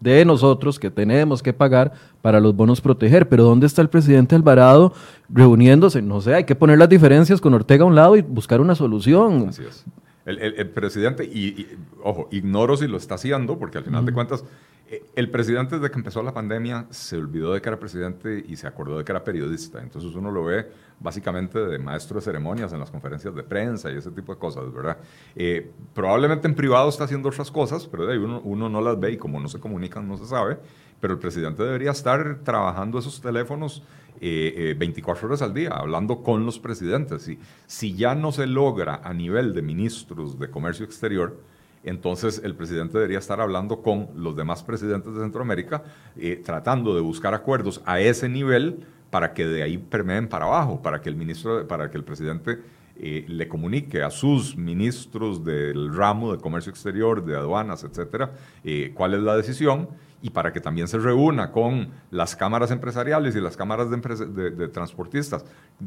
de nosotros que tenemos que pagar para los bonos proteger. Pero ¿dónde está el presidente Alvarado reuniéndose? No sé, hay que poner las diferencias con Ortega a un lado y buscar una solución. Así es. El, el, el presidente, y, y, ojo, ignoro si lo está haciendo, porque al final uh -huh. de cuentas Eh, el presidente desde que empezó la pandemia se olvidó de que era presidente y se acordó de que era periodista. Entonces uno lo ve básicamente de maestro de ceremonias en las conferencias de prensa y ese tipo de cosas, ¿verdad? Eh, probablemente en privado está haciendo otras cosas, pero uno, uno no las ve y como no se comunican no se sabe. Pero el presidente debería estar trabajando esos teléfonos 24 horas al día, hablando con los presidentes. Y si ya no se logra a nivel de ministros de comercio exterior, entonces el presidente debería estar hablando con los demás presidentes de Centroamérica, eh, tratando de buscar acuerdos a ese nivel para que de ahí permeen para abajo, para que el ministro, para que el presidente eh, le comunique a sus ministros del ramo de comercio exterior, de aduanas, etcétera, eh, cuál es la decisión y para que también se reúna con las cámaras empresariales y las cámaras de transportistas,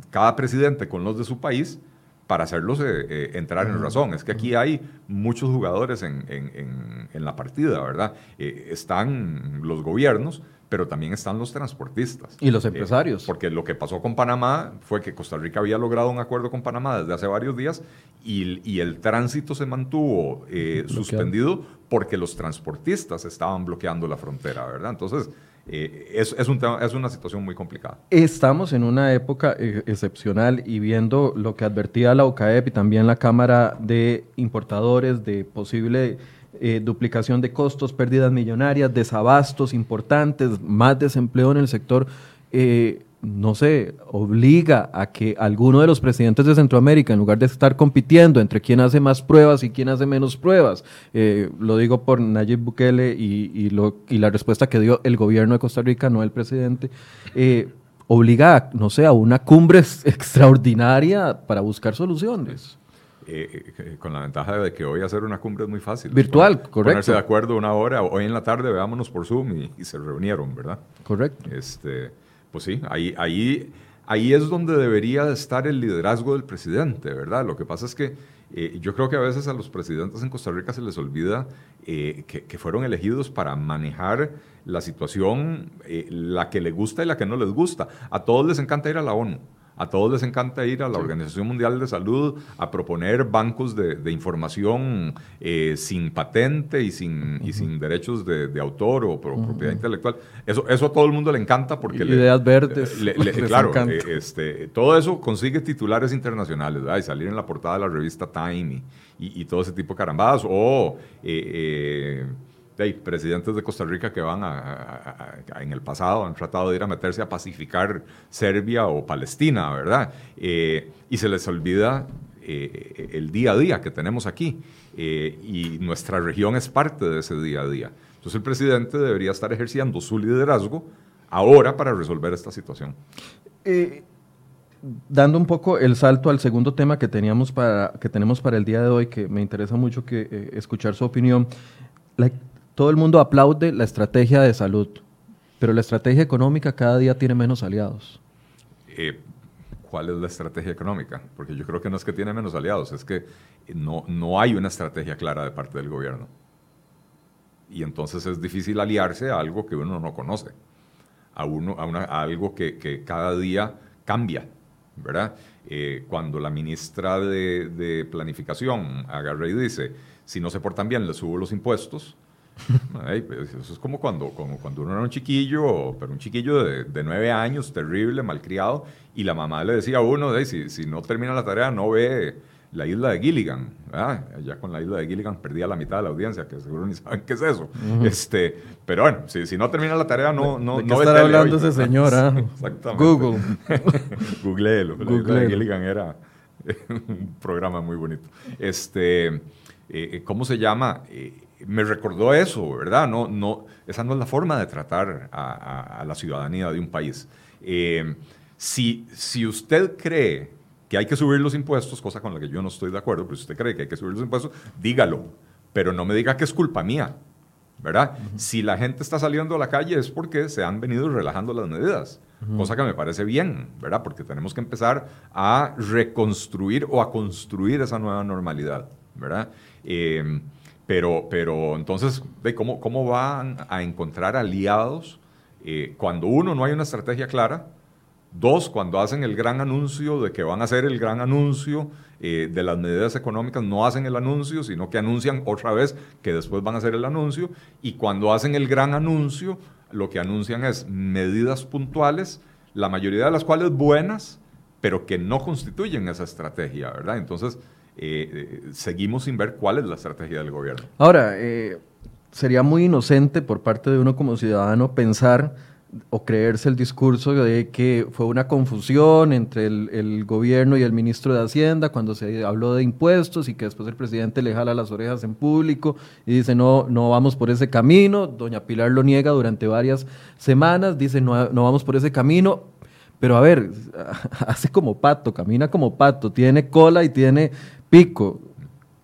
cada presidente con los de su país, para hacerlos eh, eh, entrar en razón. Es que aquí hay muchos jugadores en, la partida, ¿verdad? Eh, están los gobiernos, pero también están los transportistas. Y los empresarios. porque lo que pasó con Panamá fue que Costa Rica había logrado un acuerdo con Panamá desde hace varios días y, y el tránsito se mantuvo suspendido porque los transportistas estaban bloqueando la frontera, ¿verdad? Entonces, eh, es, es, un es una situación muy complicada. Estamos en una época eh, excepcional y viendo lo que advertía la OCAEP y también la Cámara de Importadores de posible eh, duplicación de costos, pérdidas millonarias, desabastos importantes, más desempleo en el sector no sé, obliga a que alguno de los presidentes de Centroamérica, en lugar de estar compitiendo entre quién hace más pruebas y quién hace menos pruebas, eh, lo digo por Nayib Bukele y, lo, y, la respuesta que dio el gobierno de Costa Rica, no el presidente, eh, obliga, a, no sé, a una cumbre extraordinaria para buscar soluciones. Eh, con la ventaja de que hoy hacer una cumbre es muy fácil. Virtual, correcto. Ponerse de acuerdo una hora, hoy en la tarde veámonos por Zoom y, y se reunieron, ¿verdad? Correcto. Este, pues sí, ahí, ahí, ahí es donde debería estar el liderazgo del presidente, ¿verdad? Lo que pasa es que eh, yo creo que a veces a los presidentes en Costa Rica se les olvida eh, que, fueron elegidos para manejar la situación, eh, la que les gusta y la que no les gusta. A todos les encanta ir a la ONU. A todos les encanta ir a la Organización Mundial de Salud a proponer bancos de, información eh, sin patente y sin, y sin derechos de, autor o propiedad intelectual. Eso, eso a todo el mundo le encanta porque... Ideas verdes. claro, eh, este, todo eso consigue titulares internacionales, ¿verdad? Y salir en la portada de la revista Time y, todo ese tipo de carambadas. O... Eh, hay presidentes de Costa Rica que van a, en el pasado han tratado de ir a meterse a pacificar Serbia o Palestina, ¿verdad? Eh, y se les olvida eh, el día a día que tenemos aquí eh, y nuestra región es parte de ese día a día. Entonces el presidente debería estar ejerciendo su liderazgo ahora para resolver esta situación. dando un poco el salto al segundo tema que teníamos para que tenemos para el día de hoy, que me interesa mucho que escuchar su opinión. Todo el mundo aplaude la estrategia de salud, pero la estrategia económica cada día tiene menos aliados. Eh, ¿Cuál es la estrategia económica? Porque yo creo que no es que tiene menos aliados, es que no, no hay una estrategia clara de parte del gobierno. Y entonces es difícil aliarse a algo que uno no conoce, a, uno, a, algo que, cada día cambia, ¿verdad? Eh, cuando la ministra de, de Planificación agarra y dice, si no se portan bien, les subo los impuestos, pues, eso es como cuando, como cuando uno era un chiquillo, pero un chiquillo de, de nueve años, terrible, malcriado, y la mamá le decía a uno, si, si no termina la tarea, no ve la isla de Gilligan. Ya con la isla de Gilligan perdía la mitad de la audiencia, que seguro ni saben qué es eso. este, pero bueno, si, si, no termina la tarea, no, no, ¿De qué estará hablando ese señor? Ah? Exactamente. Google. Google. La de Gilligan era un programa muy bonito. Este, eh, eh, ¿Cómo se llama? Eh, me recordó eso, ¿verdad? No, no, esa no es la forma de tratar a, la ciudadanía de un país. Eh, si, si usted cree que hay que subir los impuestos, cosa con la que yo no estoy de acuerdo, pero si usted cree que hay que subir los impuestos, dígalo, pero no me diga que es culpa mía, ¿verdad? Si la gente está saliendo a la calle es porque se han venido relajando las medidas, cosa que me parece bien, ¿verdad? Porque tenemos que empezar a reconstruir o a construir esa nueva normalidad, ¿verdad? Eh, pero, pero entonces, ¿cómo, ¿cómo van a encontrar aliados eh, cuando uno no hay una estrategia clara? Dos, cuando hacen el gran anuncio de que van a hacer el gran anuncio eh, de las medidas económicas, no hacen el anuncio, sino que anuncian otra vez que después van a hacer el anuncio. Y cuando hacen el gran anuncio, lo que anuncian es medidas puntuales, la mayoría de las cuales buenas, pero que no constituyen esa estrategia, ¿verdad? Entonces, eh, eh, seguimos sin ver cuál es la estrategia del gobierno. Ahora, sería muy inocente por parte de uno como ciudadano pensar o creerse el discurso de que fue una confusión entre el, gobierno y el ministro de Hacienda cuando se habló de impuestos y que después el presidente le jala las orejas en público y dice no, no vamos por ese camino. Doña Pilar lo niega durante varias semanas, dice no, no vamos por ese camino. Pero a ver, hace como pato, camina como pato, tiene cola y tiene pico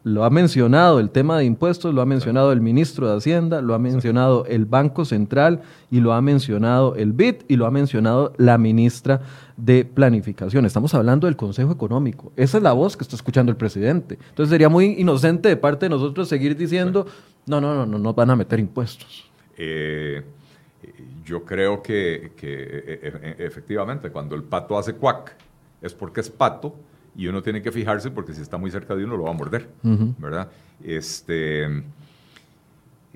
lo ha mencionado el tema de impuestos, lo ha mencionado el ministro de Hacienda, lo ha mencionado el Banco Central y lo ha mencionado el BID y lo ha mencionado la ministra de Planificación. Estamos hablando del Consejo Económico. Esa es la voz que está escuchando el presidente. Entonces sería muy inocente de parte de nosotros seguir diciendo, no, no, no, no nos van a meter impuestos. Eh, yo creo que, que e, e, e, efectivamente cuando el pato hace cuac es porque es pato y uno tiene que fijarse porque si está muy cerca de uno lo va a morder, ¿verdad? Este,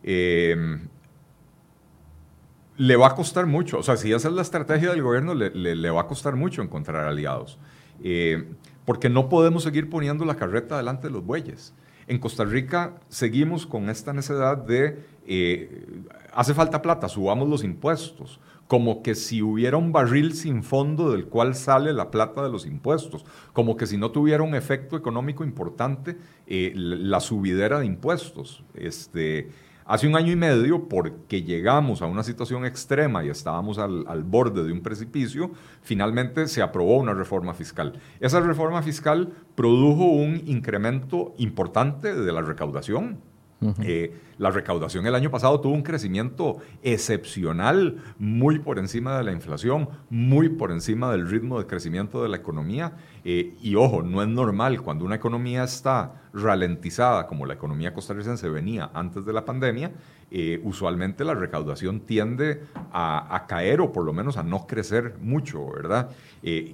em, le va a costar mucho, o sea, si esa es la estrategia del gobierno, le, va a costar mucho encontrar aliados, eh, porque no podemos seguir poniendo la carreta delante de los bueyes. En Costa Rica seguimos con esta necesidad de, eh, hace falta plata, subamos los impuestos, como que si hubiera un barril sin fondo del cual sale la plata de los impuestos, como que si no tuviera un efecto económico importante eh, la subidera de impuestos. Este, hace un año y medio, porque llegamos a una situación extrema y estábamos al, al borde de un precipicio, finalmente se aprobó una reforma fiscal. Esa reforma fiscal produjo un incremento importante de la recaudación eh, la recaudación el año pasado tuvo un crecimiento excepcional, muy por encima de la inflación, muy por encima del ritmo de crecimiento de la economía. Eh, y ojo, no es normal cuando una economía está ralentizada, como la economía costarricense venía antes de la pandemia, eh, usualmente la recaudación tiende a, caer o por lo menos a no crecer mucho, ¿verdad?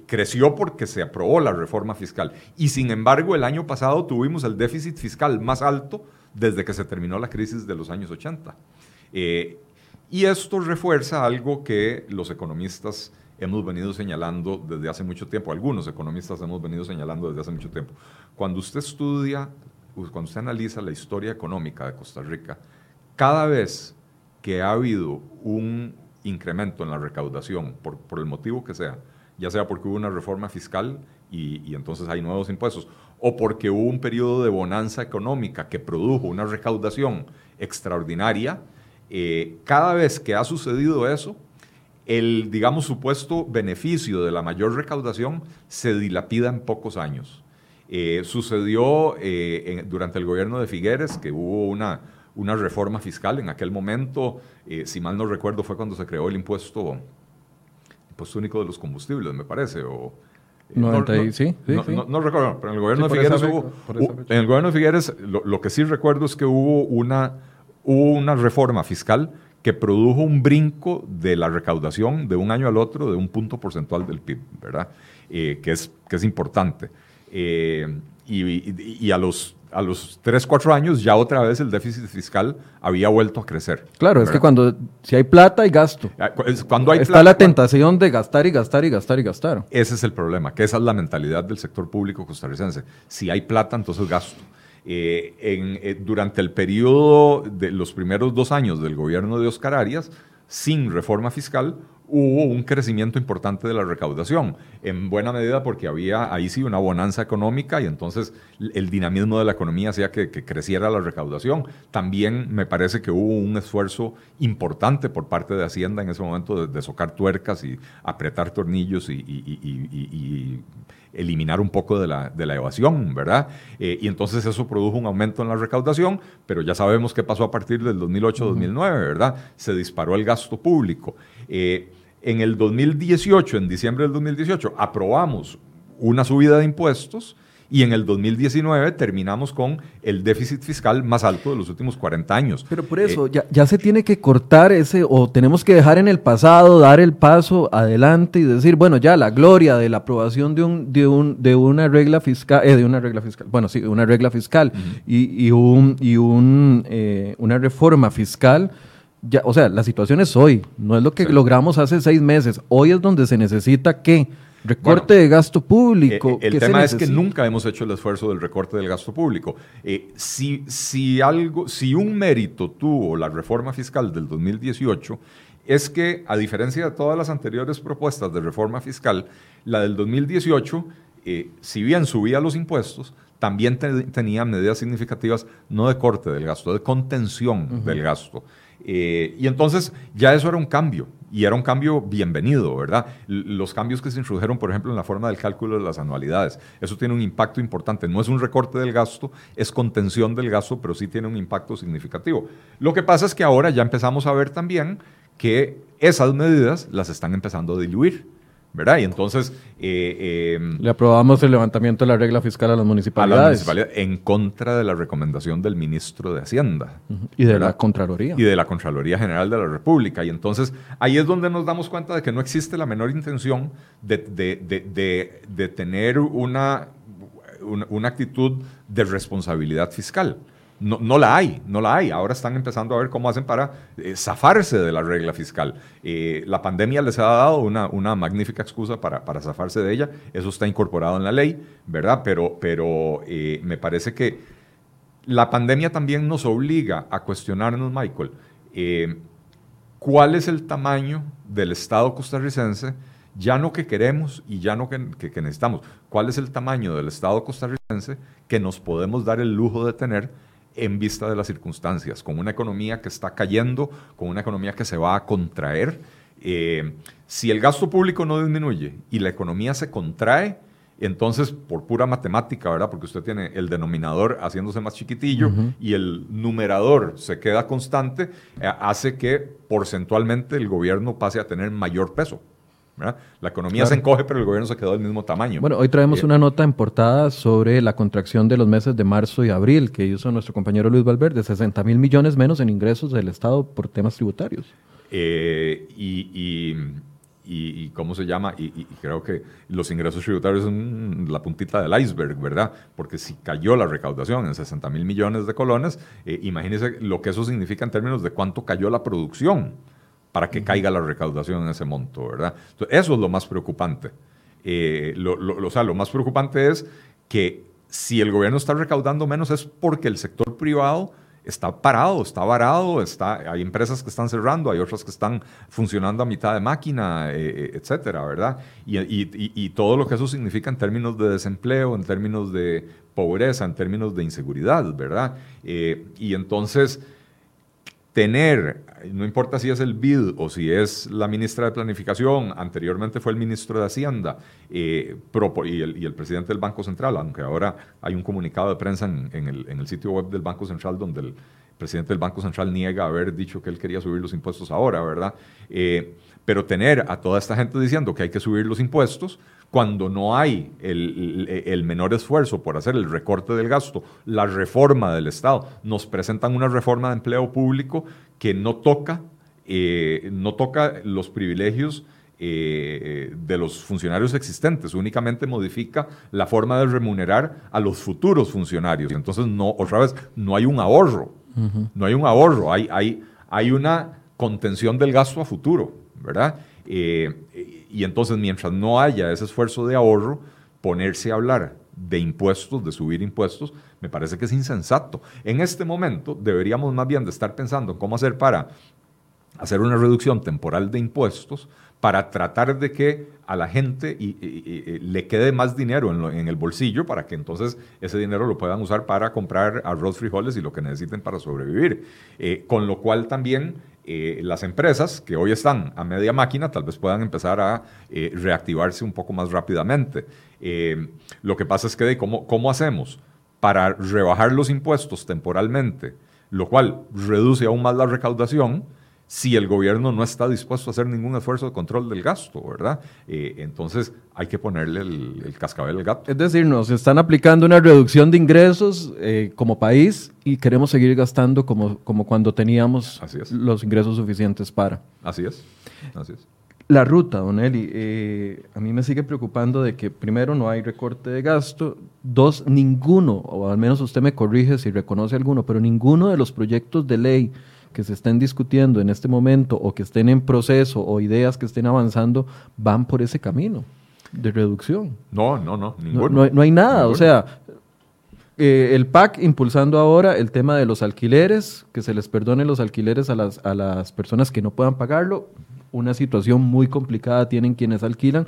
creció porque se aprobó la reforma fiscal. Y sin embargo, el año pasado tuvimos el déficit fiscal más alto desde que se terminó la crisis de los años 80. Eh, y esto refuerza algo que los economistas hemos venido señalando desde hace mucho tiempo, algunos economistas hemos venido señalando desde hace mucho tiempo. Cuando usted estudia, cuando usted analiza la historia económica de Costa Rica, cada vez que ha habido un incremento en la recaudación, por, por el motivo que sea, ya sea porque hubo una reforma fiscal y, y entonces hay nuevos impuestos, o porque hubo un periodo de bonanza económica que produjo una recaudación extraordinaria, eh, cada vez que ha sucedido eso, el, digamos, supuesto beneficio de la mayor recaudación se dilapida en pocos años. Eh, sucedió eh, durante el gobierno de Figueres que hubo una, una reforma fiscal en aquel momento, si mal no recuerdo, fue cuando se creó el impuesto, impuesto único de los combustibles, me parece, o no, sí, no, recuerdo, pero en el gobierno de Figueres hubo, en el gobierno de Figueres lo, que sí recuerdo es que hubo una, una reforma fiscal que produjo un brinco de la recaudación de un año al otro de un punto porcentual del PIB, ¿verdad? Eh, que, es, que es importante. Eh, y, y, a los a los 3, 4 años ya otra vez el déficit fiscal había vuelto a crecer. Claro, es que cuando si hay plata hay gasto. Ah, cuando hay Está la tentación de gastar y gastar y gastar y gastar. Ese es el problema, que esa es la mentalidad del sector público costarricense. Si hay plata, entonces gasto. Eh, en, eh, durante el periodo de los primeros dos años del gobierno de Oscar Arias, sin reforma fiscal, hubo un crecimiento importante de la recaudación, en buena medida porque había ahí sí una bonanza económica y entonces el dinamismo de la economía hacía que, creciera la recaudación. También me parece que hubo un esfuerzo importante por parte de Hacienda en ese momento de, socar tuercas y apretar tornillos y, eliminar un poco de la, evasión, ¿verdad? Eh, y entonces eso produjo un aumento en la recaudación, pero ya sabemos qué pasó a partir del 2008-2009, ¿verdad? Se disparó el gasto público. Eh, en el 2018, en diciembre del 2018, aprobamos una subida de impuestos y en el 2019 terminamos con el déficit fiscal más alto de los últimos 40 años. Pero por eso, ya, ya, se tiene que cortar ese, o tenemos que dejar en el pasado, dar el paso adelante y decir, bueno, ya la gloria de la aprobación de un, de un, de una regla fiscal, eh, de una regla fiscal, bueno, sí, una regla fiscal y, y, un, y un, eh, una reforma fiscal. Ya, o sea, la situación es hoy, no es lo que logramos hace seis meses. Hoy es donde se necesita que Recorte de gasto público. Eh, el tema es que nunca hemos hecho el esfuerzo del recorte del gasto público. Eh, si, si, algo, si un mérito tuvo la reforma fiscal del 2018, es que, a diferencia de todas las anteriores propuestas de reforma fiscal, la del 2018, eh, si bien subía los impuestos, también tenía medidas significativas no de corte del gasto, de contención del gasto. Y entonces ya eso era un cambio y era un cambio bienvenido, ¿verdad? Los cambios que se introdujeron, por ejemplo, en la forma del cálculo de las anualidades, eso tiene un impacto importante. No es un recorte del gasto, es contención del gasto, pero sí tiene un impacto significativo. Lo que pasa es que ahora ya empezamos a ver también que esas medidas las están empezando a diluir. ¿Verdad? Y entonces... Eh, em, Le aprobamos el levantamiento de la regla fiscal a las municipalidades. en contra de la recomendación del ministro de Hacienda. Y de la Contraloría. Y de la Contraloría General de la República. Y entonces ahí es donde nos damos cuenta de que no existe la menor intención de, de, tener una, una actitud de responsabilidad fiscal. No, no, la hay, no la hay. Ahora están empezando a ver cómo hacen para eh, zafarse de la regla fiscal. Eh, la pandemia les ha dado una, una magnífica excusa para, para, zafarse de ella. Eso está incorporado en la ley, ¿verdad? Pero, pero eh, me parece que la pandemia también nos obliga a cuestionarnos, Michael, cuál es el tamaño del Estado costarricense, ya no que queremos y ya no que, que necesitamos, cuál es el tamaño del Estado costarricense que nos podemos dar el lujo de tener en vista de las circunstancias, con una economía que está cayendo, con una economía que se va a contraer. Eh, si el gasto público no disminuye y la economía se contrae, entonces por pura matemática, ¿verdad? Porque usted tiene el denominador haciéndose más chiquitillo y el numerador se queda constante, eh, hace que porcentualmente el gobierno pase a tener mayor peso. La economía se encoge, pero el gobierno se quedó del mismo tamaño. Bueno, hoy traemos una nota en portada sobre la contracción de los meses de marzo y abril que hizo nuestro compañero Luis Valverde, 60 mil millones menos en ingresos del Estado por temas tributarios. Eh, y, y, ¿cómo se llama? Y, creo que los ingresos tributarios son la puntita del iceberg, ¿verdad? Porque si cayó la recaudación en 60 mil millones de colones, eh, imagínese lo que eso significa en términos de cuánto cayó la producción para que caiga la recaudación en ese monto, ¿verdad? eso es lo más preocupante. Eh, lo, o sea, lo más preocupante es que si el gobierno está recaudando menos es porque el sector privado está parado, está varado, está, hay empresas que están cerrando, hay otras que están funcionando a mitad de máquina, eh, eh, etcétera, ¿verdad? Y, y, todo lo que eso significa en términos de desempleo, en términos de pobreza, en términos de inseguridad, ¿verdad? y entonces tener, no importa si es el BID o si es la ministra de Planificación, anteriormente fue el ministro de Hacienda eh, y, el, presidente del Banco Central, aunque ahora hay un comunicado de prensa en, el, sitio web del Banco Central donde el presidente del Banco Central niega haber dicho que él quería subir los impuestos ahora, ¿verdad? Eh, pero tener a toda esta gente diciendo que hay que subir los impuestos, cuando no hay el, menor esfuerzo por hacer el recorte del gasto, la reforma del Estado, nos presentan una reforma de empleo público que no toca, eh, no toca los privilegios eh, de los funcionarios existentes, únicamente modifica la forma de remunerar a los futuros funcionarios. Entonces, no, otra vez, no hay un ahorro, no hay un ahorro, hay, hay, hay una contención del gasto a futuro, ¿verdad? Eh, y entonces, mientras no haya ese esfuerzo de ahorro, ponerse a hablar de impuestos, de subir impuestos, me parece que es insensato. En este momento deberíamos más bien de estar pensando en cómo hacer para hacer una reducción temporal de impuestos para tratar de que a la gente le quede más dinero en, el bolsillo para que entonces ese dinero lo puedan usar para comprar arroz, frijoles y lo que necesiten para sobrevivir. Eh, con lo cual también eh, las empresas que hoy están a media máquina tal vez puedan empezar a eh, reactivarse un poco más rápidamente. lo que pasa es que, ¿cómo, ¿cómo hacemos para rebajar los impuestos temporalmente, lo cual reduce aún más la recaudación? Si el gobierno no está dispuesto a hacer ningún esfuerzo de control del gasto, ¿verdad? Eh, entonces hay que ponerle el, cascabel al gato. Es decir, nos están aplicando una reducción de ingresos eh, como país y queremos seguir gastando como, como cuando teníamos los ingresos suficientes para. Así es, así es. La ruta, Don Eli, eh, a mí me sigue preocupando de que primero no hay recorte de gasto, dos, ninguno, o al menos usted me corrige si reconoce alguno, pero ninguno de los proyectos de ley que se estén discutiendo en este momento o que estén en proceso o ideas que estén avanzando van por ese camino de reducción. No, no, no, ninguno. No, hay, nada, o sea, eh, el PAC impulsando ahora el tema de los alquileres, que se les perdone los alquileres a las, a las personas que no puedan pagarlo, una situación muy complicada tienen quienes alquilan,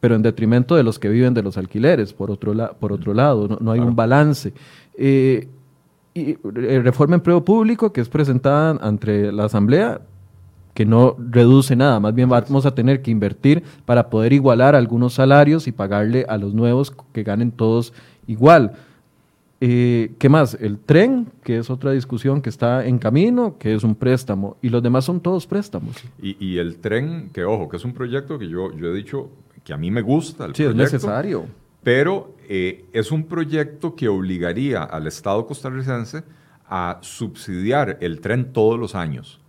pero en detrimento de los que viven de los alquileres, por otro, por otro lado, no, hay un balance. Eh, y eh, reforma empleo público que es presentada ante la Asamblea, que no reduce nada, más bien vamos a tener que invertir para poder igualar algunos salarios y pagarle a los nuevos que ganen todos igual. Eh, ¿Qué más? El tren, que es otra discusión que está en camino, que es un préstamo, y los demás son todos préstamos. Y, el tren, que ojo, que es un proyecto que yo, yo he dicho que a mí me gusta. El sí, es necesario pero eh, es un proyecto que obligaría al Estado costarricense a subsidiar el tren todos los años.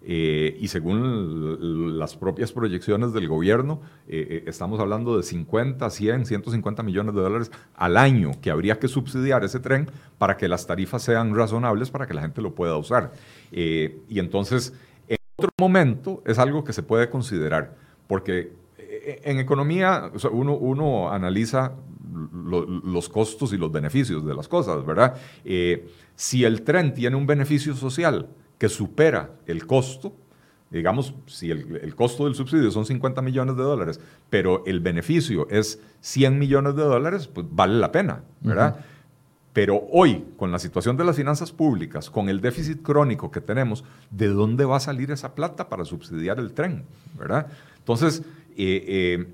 Eh, y según las propias proyecciones del gobierno, eh, estamos hablando de 50, 100, 150 millones de dólares al año que habría que subsidiar ese tren para que las tarifas sean razonables para que la gente lo pueda usar. y entonces, en otro momento, es algo que se puede considerar, porque en economía uno, uno, analiza los costos y los beneficios de las cosas, ¿verdad? Eh, si el tren tiene un beneficio social que supera el costo, digamos, si el, costo del subsidio son 50 millones de dólares, pero el beneficio es 100 millones de dólares, pues vale la pena, ¿verdad? Pero hoy, con la situación de las finanzas públicas, con el déficit crónico que tenemos, ¿de dónde va a salir esa plata para subsidiar el tren? ¿verdad? Entonces, eh, eh,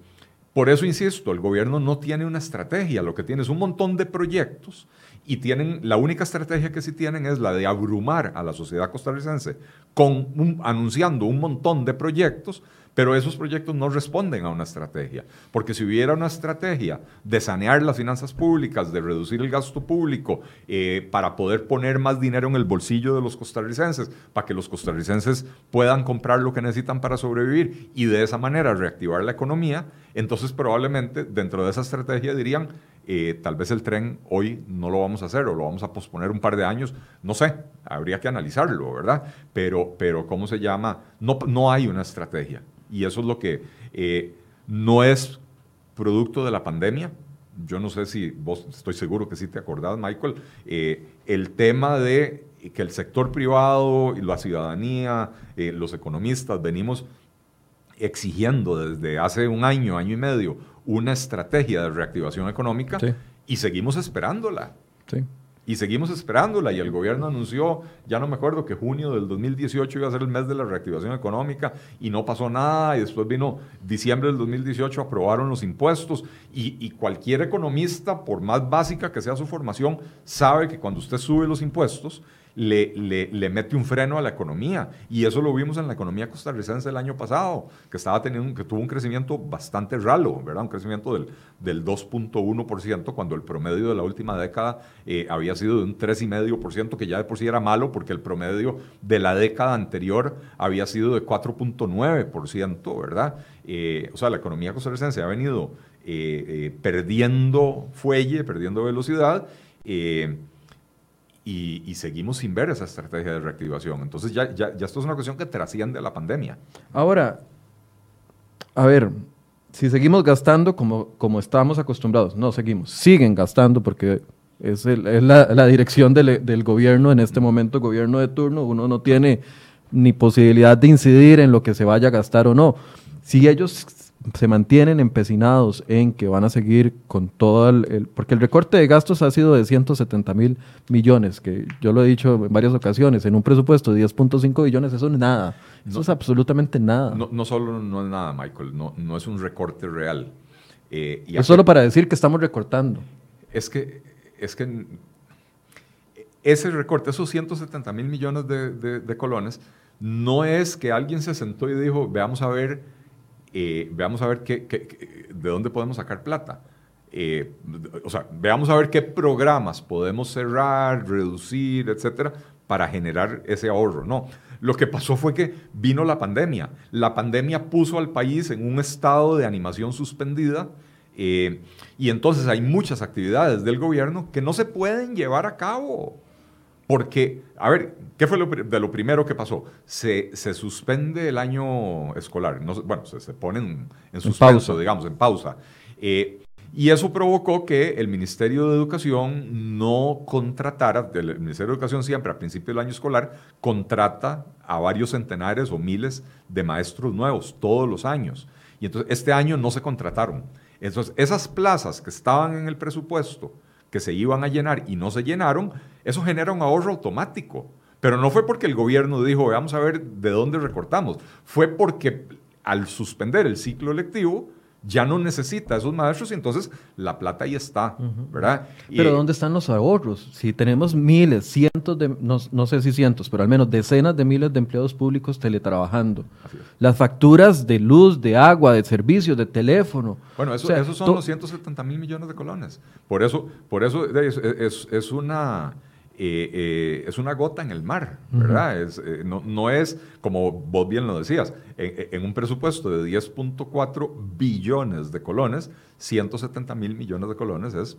por eso insisto, el gobierno no tiene una estrategia, lo que tiene es un montón de proyectos y tienen, la única estrategia que sí tienen es la de abrumar a la sociedad costarricense con anunciando un montón de proyectos pero esos proyectos no responden a una estrategia, porque si hubiera una estrategia de sanear las finanzas públicas, de reducir el gasto público, eh, para poder poner más dinero en el bolsillo de los costarricenses, para que los costarricenses puedan comprar lo que necesitan para sobrevivir y de esa manera reactivar la economía, entonces probablemente dentro de esa estrategia dirían, eh, tal vez el tren hoy no lo vamos a hacer o lo vamos a posponer un par de años, no sé, habría que analizarlo, ¿verdad? Pero, pero ¿cómo se llama? No, no hay una estrategia. Y eso es lo que eh, no es producto de la pandemia. Yo no sé si vos, estoy seguro que sí te acordás, Michael, eh, el tema de que el sector privado y la ciudadanía, eh, los economistas, venimos exigiendo desde hace un año, año y medio, una estrategia de reactivación económica y seguimos esperándola. Sí y seguimos esperándola y el gobierno anunció, ya no me acuerdo, que junio del 2018 iba a ser el mes de la reactivación económica y no pasó nada y después vino diciembre del 2018, aprobaron los impuestos y, y cualquier economista, por más básica que sea su formación, sabe que cuando usted sube los impuestos, le, le, mete un freno a la economía. Y eso lo vimos en la economía costarricense el año pasado, que, estaba teniendo, que tuvo un crecimiento bastante ralo, ¿verdad? Un crecimiento del, del 2.1%, cuando el promedio de la última década eh, había sido de un 3,5%, que ya de por sí era malo, porque el promedio de la década anterior había sido de 4.9%, ¿verdad? Eh, o sea, la economía costarricense ha venido eh, perdiendo fuelle, perdiendo velocidad y, seguimos sin ver esa estrategia de reactivación. Entonces ya, ya, ya esto es una cuestión que trasciende a la pandemia. Ahora, a ver, si seguimos gastando como, como estábamos acostumbrados, no seguimos, siguen gastando porque es, la, dirección del, gobierno en este momento, gobierno de turno, uno no tiene ni posibilidad de incidir en lo que se vaya a gastar o no. Si ellos se mantienen empecinados en que van a seguir con todo el, Porque el recorte de gastos ha sido de 170 mil millones, que yo lo he dicho en varias ocasiones, en un presupuesto de 10.5 billones, eso no es nada. Eso es absolutamente nada. No, no, solo no es nada, Michael, no, no es un recorte real. Eh, es solo para decir que estamos recortando. Es que, es que ese recorte, esos 170 mil millones de, de, de colones, no es que alguien se sentó y dijo, veamos a ver, eh, veamos a ver qué, de dónde podemos sacar plata. Eh, o sea, veamos a ver qué programas podemos cerrar, reducir, etcétera, para generar ese ahorro. No, lo que pasó fue que vino la pandemia. La pandemia puso al país en un estado de animación suspendida eh, y entonces hay muchas actividades del gobierno que no se pueden llevar a cabo. Porque, a ver, ¿qué fue de lo primero que pasó? Se, suspende el año escolar. No, bueno, se, pone en, suspenso, digamos, en pausa. Eh, y eso provocó que el Ministerio de Educación no contratara, el Ministerio de Educación siempre a principio del año escolar contrata a varios centenares o miles de maestros nuevos todos los años. Y entonces este año no se contrataron. Entonces esas plazas que estaban en el presupuesto, que se iban a llenar y no se llenaron, eso genera un ahorro automático. Pero no fue porque el gobierno dijo, vamos a ver de dónde recortamos, fue porque al suspender el ciclo lectivo, ya no necesita esos maestros y entonces la plata ahí está, ¿verdad? Pero ¿dónde están los ahorros? Si tenemos miles, cientos de, no, sé si cientos, pero al menos decenas de miles de empleados públicos teletrabajando. Las facturas de luz, de agua, de servicios, de teléfono. Bueno, eso, esos son los 170 mil millones de colones. Por eso, por eso es una eh, eh, es una gota en el mar, ¿verdad? es, eh, no, es, como vos bien lo decías, en, un presupuesto de 10.4 billones de colones, 170 mil millones de colones es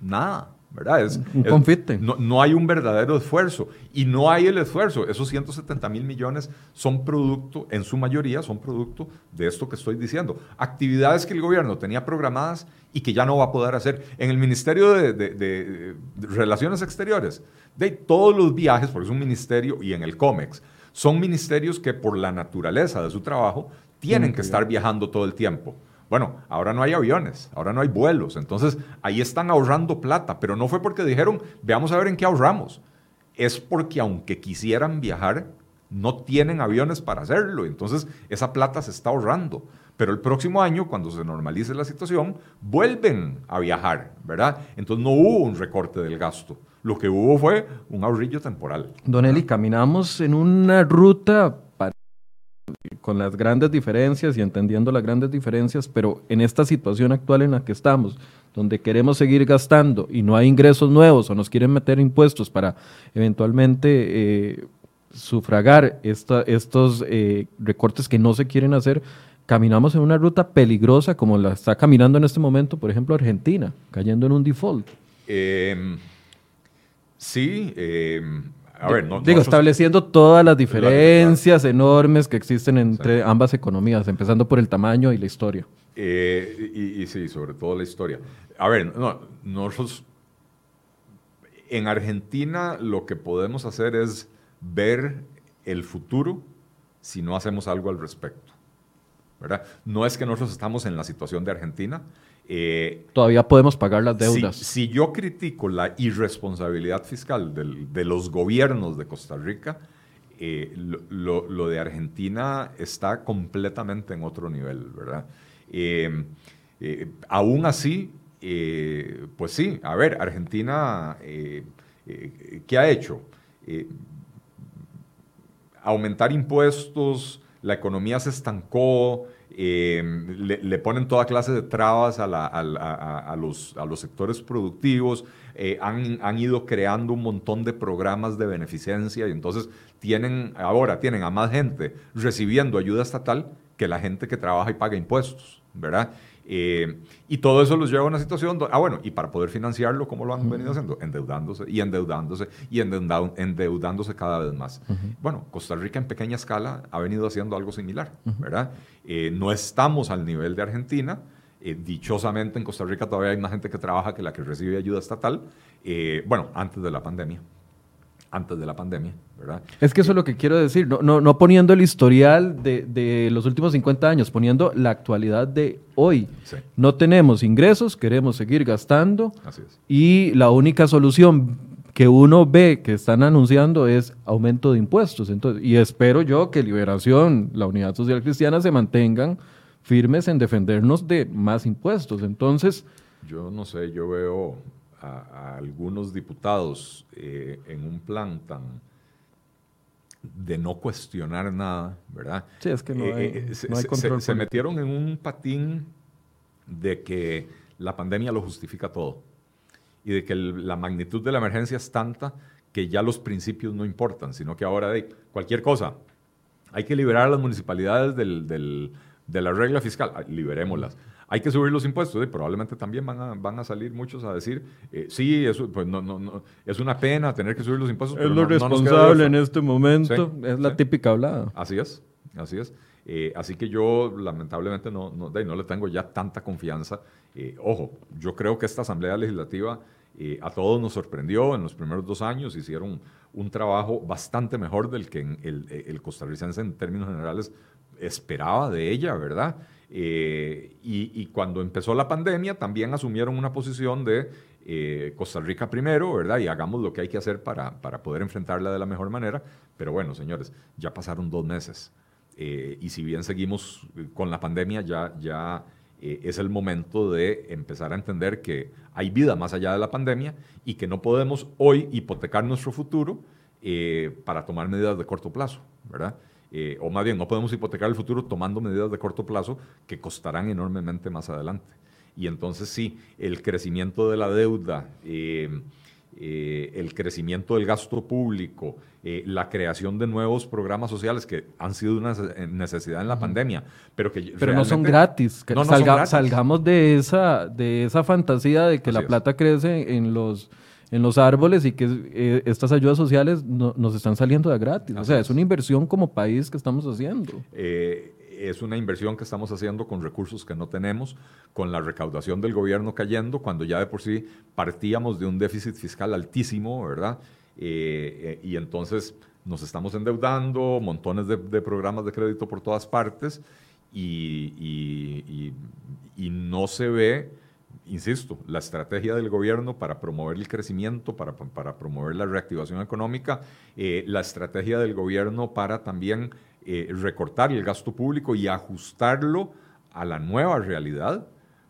nada, ¿verdad? Es, un confite. No, no, hay un verdadero esfuerzo y no hay el esfuerzo. Esos 170 mil millones son producto, en su mayoría, son producto de esto que estoy diciendo. Actividades que el gobierno tenía programadas y que ya no va a poder hacer. En el Ministerio de, Relaciones Exteriores, de todos los viajes, porque es un ministerio, y en el COMEX, son ministerios que por la naturaleza de su trabajo tienen que estar viajando todo el tiempo. Bueno, ahora no hay aviones, ahora no hay vuelos, entonces ahí están ahorrando plata, pero no fue porque dijeron, veamos a ver en qué ahorramos. Es porque aunque quisieran viajar, no tienen aviones para hacerlo, entonces esa plata se está ahorrando. Pero el próximo año, cuando se normalice la situación, vuelven a viajar, ¿verdad? Entonces no hubo un recorte del gasto. Lo que hubo fue un ahorrillo temporal. Don Eli, caminamos en una ruta con las grandes diferencias y entendiendo las grandes diferencias, pero en esta situación actual en la que estamos, donde queremos seguir gastando y no hay ingresos nuevos o nos quieren meter impuestos para eventualmente eh, sufragar estos eh, recortes que no se quieren hacer, caminamos en una ruta peligrosa como la está caminando en este momento, por ejemplo, Argentina, cayendo en un default. Em, sí, Digo, estableciendo todas las diferencias enormes que existen entre ambas economías, empezando por el tamaño y la historia. Eh, y, sí, sobre todo la historia. A ver, no, nosotros en Argentina lo que podemos hacer es ver el futuro si no hacemos algo al respecto. ¿verdad? No es que nosotros estamos en la situación de Argentina, eh, Todavía podemos pagar las deudas. Si, yo critico la irresponsabilidad fiscal de los gobiernos de Costa Rica, eh, lo, de Argentina está completamente en otro nivel, ¿verdad? Eh, aún así, pues sí, a ver, Argentina, ¿qué ha hecho? aumentar impuestos, la economía se estancó, eh, le, ponen toda clase de trabas a, los, sectores productivos, eh, han, ido creando un montón de programas de beneficencia y entonces tienen, ahora tienen a más gente recibiendo ayuda estatal que la gente que trabaja y paga impuestos, ¿verdad? Eh, y todo eso los lleva a una situación, ah bueno, y para poder financiarlo, ¿cómo lo han venido haciendo? Endeudándose y endeudándose y endeudándose cada vez más. Bueno, Costa Rica en pequeña escala ha venido haciendo algo similar, ¿verdad? Eh, no estamos al nivel de Argentina, eh, dichosamente en Costa Rica todavía hay más gente que trabaja que la que recibe ayuda estatal, bueno, antes de la pandemia antes de la pandemia, ¿verdad? Es que eso es lo que quiero decir, no, no, no poniendo el historial de, de, los últimos 50 años, poniendo la actualidad de hoy. No tenemos ingresos, queremos seguir gastando Así es. y la única solución que uno ve que están anunciando es aumento de impuestos. Entonces, y espero yo que Liberación, la Unidad Social Cristiana se mantengan firmes en defendernos de más impuestos. Entonces... Yo no sé, yo veo a, algunos diputados eh, en un plan tan de no cuestionar nada, ¿verdad? Sí, es que no hay, eh, no hay control. se- se metieron en un patín de que la pandemia lo justifica todo y de que el- la magnitud de la emergencia es tanta que ya los principios no importan, sino que ahora de cualquier cosa, hay que liberar a las municipalidades del- del- de la regla fiscal, ah, liberémoslas. Hay que subir los impuestos, y probablemente también van a, van a salir muchos a decir, eh, sí, eso, pues no, no, no, es una pena tener que subir los impuestos. es pero lo no- responsable otra". en este momento, Sí, es la sí. típica hablada. Así es, así es. Eh, así que yo lamentablemente no, no, de no le tengo ya tanta confianza. Eh, ojo, yo creo que esta Asamblea Legislativa eh, a todos nos sorprendió en los primeros dos años, hicieron un trabajo bastante mejor del que en el, el costarricense en términos generales esperaba de ella, ¿verdad? Eh, y, y cuando empezó la pandemia también asumieron una posición de eh, Costa Rica primero, ¿verdad? Y hagamos lo que hay que hacer para, para poder enfrentarla de la mejor manera. Pero bueno, señores, ya pasaron dos meses. Eh, y si bien seguimos eh, con la pandemia, ya, ya eh, es el momento de empezar a entender que hay vida más allá de la pandemia y que no podemos hoy hipotecar nuestro futuro eh, para tomar medidas de corto plazo, ¿verdad? Eh, o más bien, no podemos hipotecar el futuro tomando medidas de corto plazo que costarán enormemente más adelante. Y entonces sí, el crecimiento de la deuda, eh, eh, el crecimiento del gasto público, la creación de nuevos programas sociales que han sido una nece- necesidad en la pandemia, pero que Pero no son gratis. que No, no son gratis. Salgamos de esa, de esa fantasía de que Así la es. plata crece en los, en los árboles y que eh, estas ayudas sociales no- nos están saliendo de gratis. o Así sea, es. es una inversión como país que estamos haciendo. Eh, es una inversión que estamos haciendo con recursos que no tenemos, con la recaudación del gobierno cayendo, cuando ya de por sí partíamos de un déficit fiscal altísimo, ¿verdad? Eh, eh, y entonces nos estamos endeudando, montones de, de programas de crédito por todas partes, y, y- y- y no se ve, insisto, la estrategia del gobierno para promover el crecimiento, para, para promover la reactivación económica, eh, la estrategia del gobierno para también eh, recortar el gasto público y ajustarlo a la nueva realidad.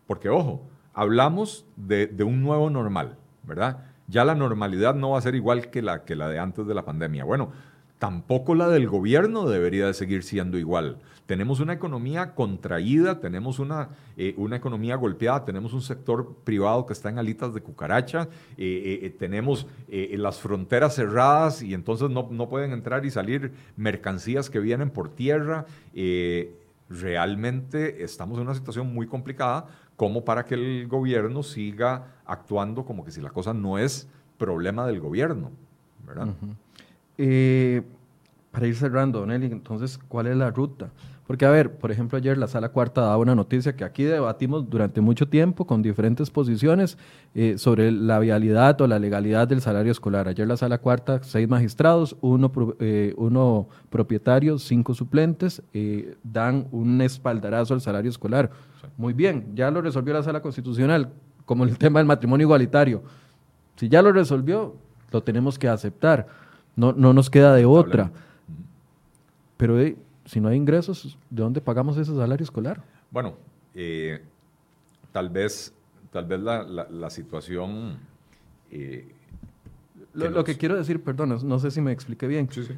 Porque, ojo, hablamos de, de un nuevo normal, ¿verdad? Ya la normalidad no va a ser igual que la, que la de antes de la pandemia. Bueno, tampoco la del gobierno debería de seguir siendo igual. Tenemos una economía contraída, tenemos una, eh, una economía golpeada, tenemos un sector privado que está en alitas de cucaracha, eh, eh, tenemos las fronteras cerradas y entonces no, no pueden entrar y salir mercancías que vienen por tierra. Realmente estamos en una situación muy complicada como para que el gobierno siga actuando como que si la cosa no es problema del gobierno, ¿verdad? Eh, para ir cerrando, Don Eli, entonces, ¿cuál es la ruta? Porque, a ver, por ejemplo, ayer la Sala Cuarta daba una noticia que aquí debatimos durante mucho tiempo con diferentes posiciones eh, sobre la vialidad o la legalidad del salario escolar. Ayer la Sala Cuarta, seis magistrados, uno, eh, uno propietario, cinco suplentes, eh, dan un espaldarazo al salario escolar. Muy bien, ya lo resolvió la Sala Constitucional, como el tema del matrimonio igualitario. Si ya lo resolvió, lo tenemos que aceptar. No, no nos queda de otra. Pero eh, si no hay ingresos, ¿de dónde pagamos ese salario escolar? Bueno, eh, tal vez, tal vez la, la- la situación... eh, Lo, que lo nos- que quiero decir, perdón, no sé si me expliqué bien. Sí, sí.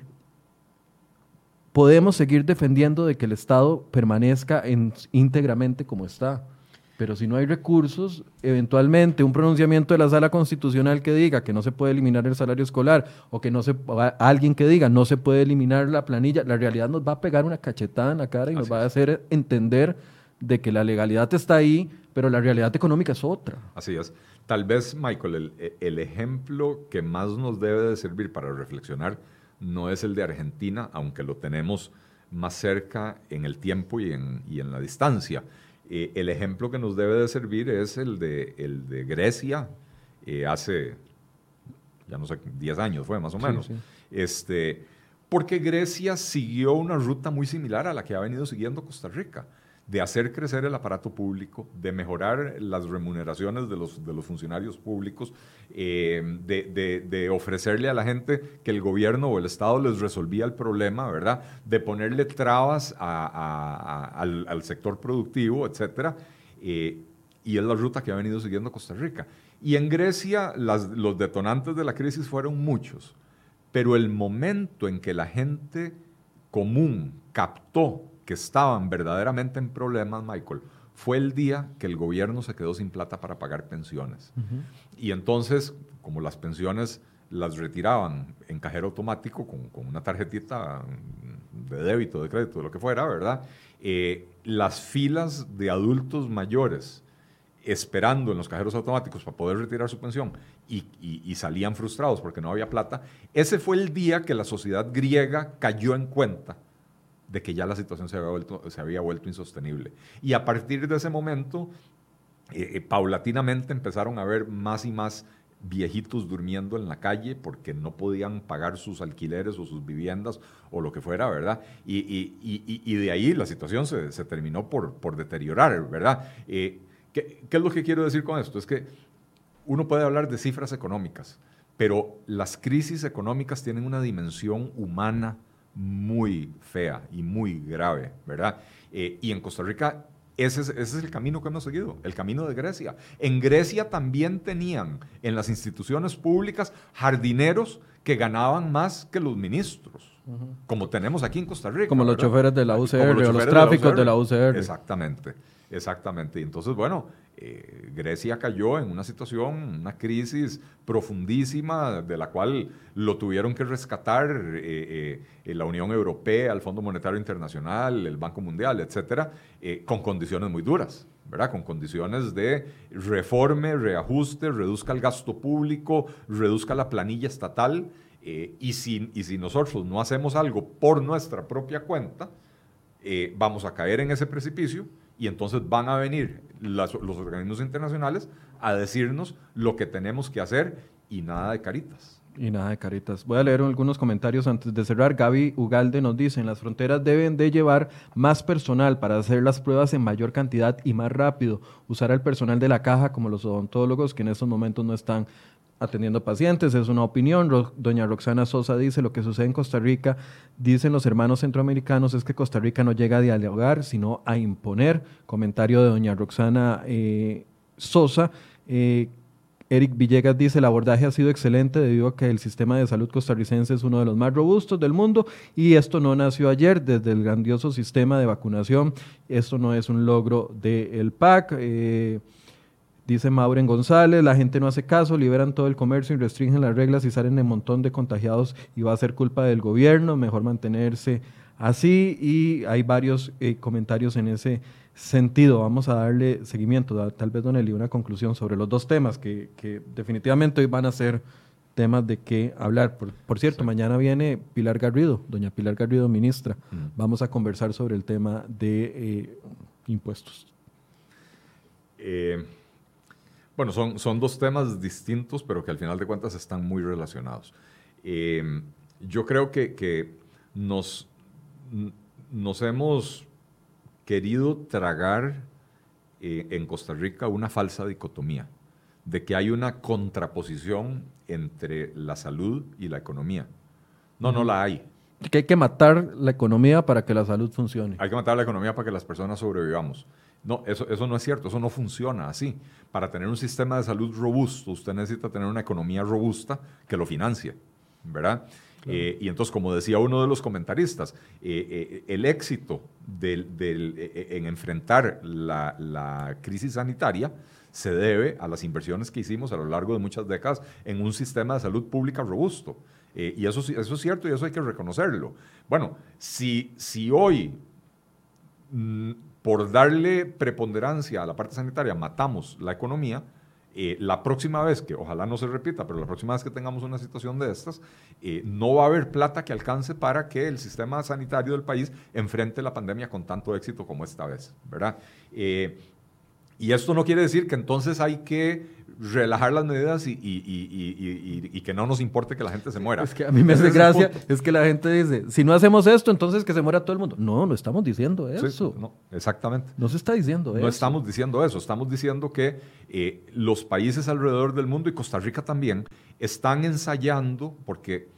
Podemos seguir defendiendo de que el Estado permanezca en- íntegramente como está. Pero si no hay recursos, eventualmente un pronunciamiento de la sala constitucional que diga que no se puede eliminar el salario escolar o que no se alguien que diga no se puede eliminar la planilla, la realidad nos va a pegar una cachetada en la cara y nos va a hacer entender de que la legalidad está ahí, pero la realidad económica es otra. Así es. Tal vez, Michael, el, el ejemplo que más nos debe de servir para reflexionar no es el de Argentina, aunque lo tenemos más cerca en el tiempo y en, y en la distancia. Eh, el ejemplo que nos debe de servir es el de, el de Grecia eh, hace, ya no sé, 10 años fue más o Sí, menos. sí. Este, porque Grecia siguió una ruta muy similar a la que ha venido siguiendo Costa Rica, de hacer crecer el aparato público, de mejorar las remuneraciones de los, de los funcionarios públicos, eh, de, de- ofrecerle a la gente que el gobierno o el Estado les resolvía el problema, ¿verdad? De ponerle trabas al, al sector productivo, etcétera. Eh, y es la ruta que ha venido siguiendo Costa Rica. Y en Grecia los detonantes de la crisis fueron muchos pero el momento en que la gente común captó que estaban verdaderamente en problemas, Michael, fue el día que el gobierno se quedó sin plata para pagar pensiones. Y entonces, como las pensiones las retiraban en cajero automático con, una tarjetita de débito, de crédito, de lo que fuera, ¿verdad? Eh, las filas de adultos mayores esperando en los cajeros automáticos para poder retirar su pensión y, salían frustrados porque no había plata, ese fue el día que la sociedad griega cayó en cuenta de que ya la situación se había vuelto, se había vuelto insostenible. Y a partir de ese momento, eh, eh, paulatinamente empezaron a ver más y más viejitos durmiendo en la calle porque no podían pagar sus alquileres o sus viviendas o lo que fuera, ¿verdad? Y, de ahí la situación se, terminó por, por, deteriorar, ¿verdad? Eh, ¿qué, ¿Qué es lo que quiero decir con esto? Es que uno puede hablar de cifras económicas, pero las crisis económicas tienen una dimensión humana muy fea y muy grave, ¿verdad? Eh, y en Costa Rica ese es, el camino que hemos seguido, el camino de Grecia. En Grecia también tenían en las instituciones públicas jardineros que ganaban más que los ministros, como tenemos aquí en Costa Rica. Como los choferes de la UCR, los, los tráficos de la UCR. Exactamente, exactamente. Y entonces, bueno, eh, Grecia cayó en una situación, una crisis profundísima de la cual lo tuvieron que rescatar eh, eh, la Unión Europea, el Fondo Monetario Internacional, el Banco Mundial, etcétera, con condiciones muy duras, ¿verdad? Con condiciones de reforme, reajuste, reduzca el gasto público, reduzca la planilla estatal. y, si, y si nosotros no hacemos algo por nuestra propia cuenta, vamos a caer en ese precipicio y entonces van a venir los organismos internacionales a decirnos lo que tenemos que hacer y nada de caritas. Y nada de caritas. Voy a leer algunos comentarios antes de cerrar. Gaby Ugalde nos dice, en las fronteras deben de llevar más personal para hacer las pruebas en mayor cantidad y más rápido. Usar el personal de la caja como los odontólogos que en estos momentos no están atendiendo pacientes, es una opinión. doña Roxana Sosa dice, lo que sucede en Costa Rica, dicen los hermanos centroamericanos, es que Costa Rica no llega a dialogar, sino a imponer. Comentario de doña Roxana eh, Sosa. Eh, Eric Villegas dice, el abordaje ha sido excelente debido a que el sistema de salud costarricense es uno de los más robustos del mundo y esto no nació ayer desde el grandioso sistema de vacunación. Esto no es un logro del PAC. Eh, Dice Mauren González, la gente no hace caso, liberan todo el comercio y restringen las reglas y salen un montón de contagiados y va a ser culpa del gobierno, mejor mantenerse así y hay varios eh, comentarios en ese sentido. Vamos a darle seguimiento, tal vez Don Eli, una conclusión sobre los dos temas que, definitivamente hoy van a ser temas de qué hablar. Por, cierto, mañana viene Pilar Garrido, doña Pilar Garrido, ministra. Mm. Vamos a conversar sobre el tema de eh, impuestos. Eh, bueno, son, son dos temas distintos, pero que al final de cuentas están muy relacionados. Em, yo creo que, nos, nos hemos querido tragar eh, en Costa Rica una falsa dicotomía, de que hay una contraposición entre la salud y la economía. No, no la hay. Que hay que matar la economía para que la salud funcione. Hay que matar la economía para que las personas sobrevivamos. No, eso, eso no es cierto, eso no funciona así. Para tener un sistema de salud robusto, usted necesita tener una economía robusta que lo financie, ¿verdad? Eh, y entonces, como decía uno de los comentaristas, eh, eh, el éxito del, en enfrentar la, la, crisis sanitaria se debe a las inversiones que hicimos a lo largo de muchas décadas en un sistema de salud pública robusto. y eso, eso es cierto y eso hay que reconocerlo. Bueno, si, si hoy mm, por darle preponderancia a la parte sanitaria, matamos la economía, eh, la próxima vez, que ojalá no se repita, pero la próxima vez que tengamos una situación de estas, eh, no va a haber plata que alcance para que el sistema sanitario del país enfrente la pandemia con tanto éxito como esta vez, ¿verdad? Eh, y esto no quiere decir que entonces hay que relajar las medidas y, que no nos importe que la gente se muera. Es que a mí me hace gracia, es que la gente dice, si no hacemos esto, entonces que se muera todo el mundo. No, no estamos diciendo eso. no, exactamente. No se está diciendo eso. No estamos diciendo eso, estamos diciendo que eh, los países alrededor del mundo y Costa Rica también están ensayando, porque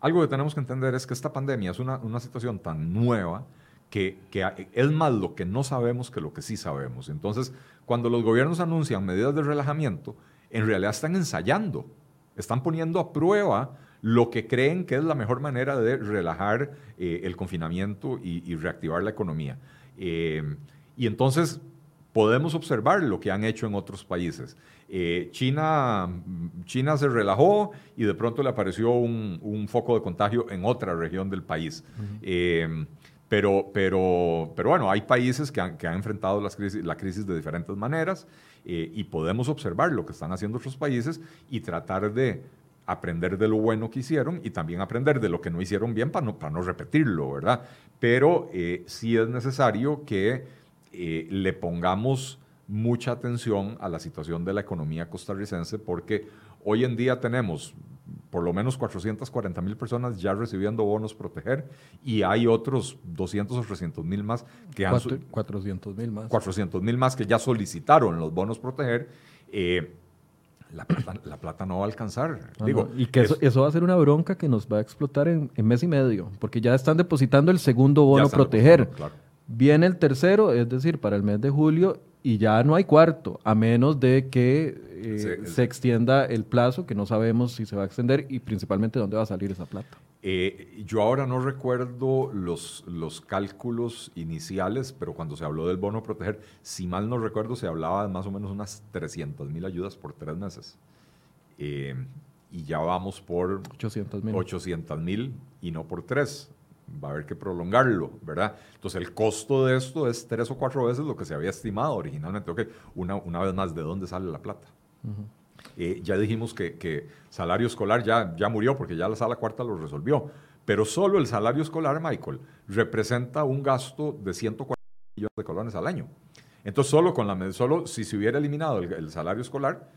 algo que tenemos que entender es que esta pandemia es una, una situación tan nueva, que, que, es más lo que no sabemos que lo que sí sabemos. Entonces, cuando los gobiernos anuncian medidas de relajamiento, en realidad están ensayando, están poniendo a prueba lo que creen que es la mejor manera de relajar eh, el confinamiento y, reactivar la economía. Eh, y entonces podemos observar lo que han hecho en otros países. Eh, China, China se relajó y de pronto le apareció un, foco de contagio en otra región del país. Pero, pero, pero bueno, hay países que han, que han enfrentado las crisis, la crisis de diferentes maneras y podemos observar lo que están haciendo otros países y tratar de aprender de lo bueno que hicieron y también aprender de lo que no hicieron bien para no, para no repetirlo, ¿verdad? Pero eh, sí es necesario que eh, le pongamos mucha atención a la situación de la economía costarricense porque hoy en día tenemos por lo menos 440 mil personas ya recibiendo bonos proteger y hay otros 200 o 300 mil más que han... 400 mil más. 400 mil más que ya solicitaron los bonos proteger. Eh, la plata, no va a alcanzar. Digo, Y que eso, va a ser una bronca que nos va a explotar en, mes y medio, porque ya están depositando el segundo bono proteger. Viene el tercero, es decir, para el mes de julio, y ya no hay cuarto, a menos de que eh, se extienda el plazo, que no sabemos si se va a extender y principalmente dónde va a salir esa plata. Eh, yo ahora no recuerdo los, los cálculos iniciales, pero cuando se habló del bono proteger, si mal no recuerdo, se hablaba de más o menos unas 300 mil ayudas por tres meses. Eh, y ya vamos por 800 mil. 800 mil y no por tres. Va a haber que prolongarlo, ¿verdad? Entonces el costo de esto es tres o cuatro veces lo que se había estimado originalmente. Ok, una, una vez más, ¿de dónde sale la plata? Eh, ya dijimos que, salario escolar ya, ya murió porque ya la sala cuarta lo resolvió. Pero solo el salario escolar, Michael, representa un gasto de 140 millones de colones al año. Entonces, solo, con la, solo si se hubiera eliminado el, salario escolar,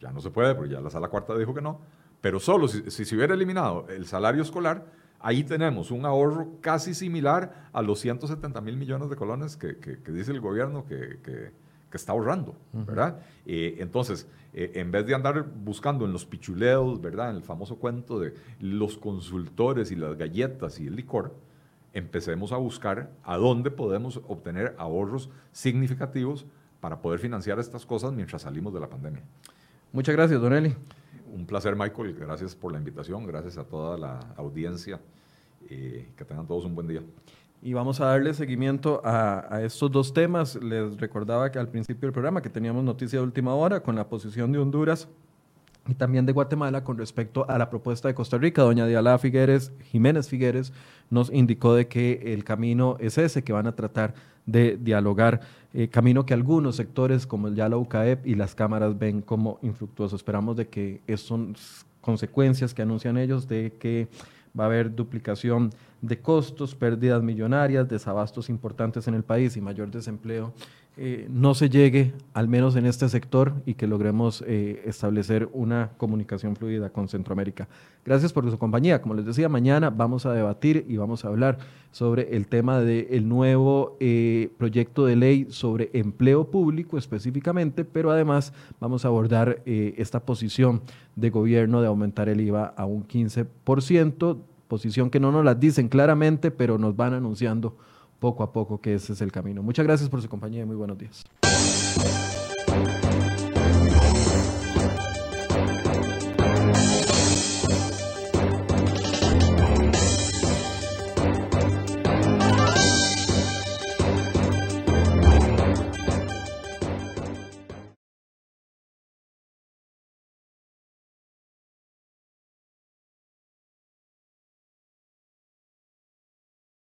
ya no se puede porque ya la sala cuarta dijo que no, pero solo si, se hubiera eliminado el salario escolar, ahí tenemos un ahorro casi similar a los 170 mil millones de colones que, dice el gobierno que, que está ahorrando, ¿verdad? Eh, entonces, eh, en vez de andar buscando en los pichuleos, ¿verdad? En el famoso cuento de los consultores y las galletas y el licor, empecemos a buscar a dónde podemos obtener ahorros significativos para poder financiar estas cosas mientras salimos de la pandemia. Muchas gracias, Don Eli. Un placer, Michael. Gracias por la invitación. Gracias a toda la audiencia. Eh, que tengan todos un buen día y vamos a darle seguimiento a, estos dos temas. Les recordaba que al principio del programa que teníamos noticia de última hora con la posición de Honduras y también de Guatemala con respecto a la propuesta de Costa Rica. Doña Diala Figueres, Jiménez Figueres, nos indicó de que el camino es ese, que van a tratar de dialogar, eh, camino que algunos sectores como ya la UCAEP y las cámaras ven como infructuoso. Esperamos de que esas son consecuencias que anuncian ellos de que va a haber duplicación de costos, pérdidas millonarias, desabastos importantes en el país y mayor desempleo, eh, no se llegue, al menos en este sector, y que logremos eh, establecer una comunicación fluida con Centroamérica. Gracias por su compañía. Como les decía, mañana vamos a debatir y vamos a hablar sobre el tema del nuevo eh, proyecto de ley sobre empleo público específicamente, pero además vamos a abordar esta posición de gobierno de aumentar el IVA a un 15%, posición que no nos la dicen claramente, pero nos van anunciando poco a poco que ese es el camino. Muchas gracias por su compañía y muy buenos días.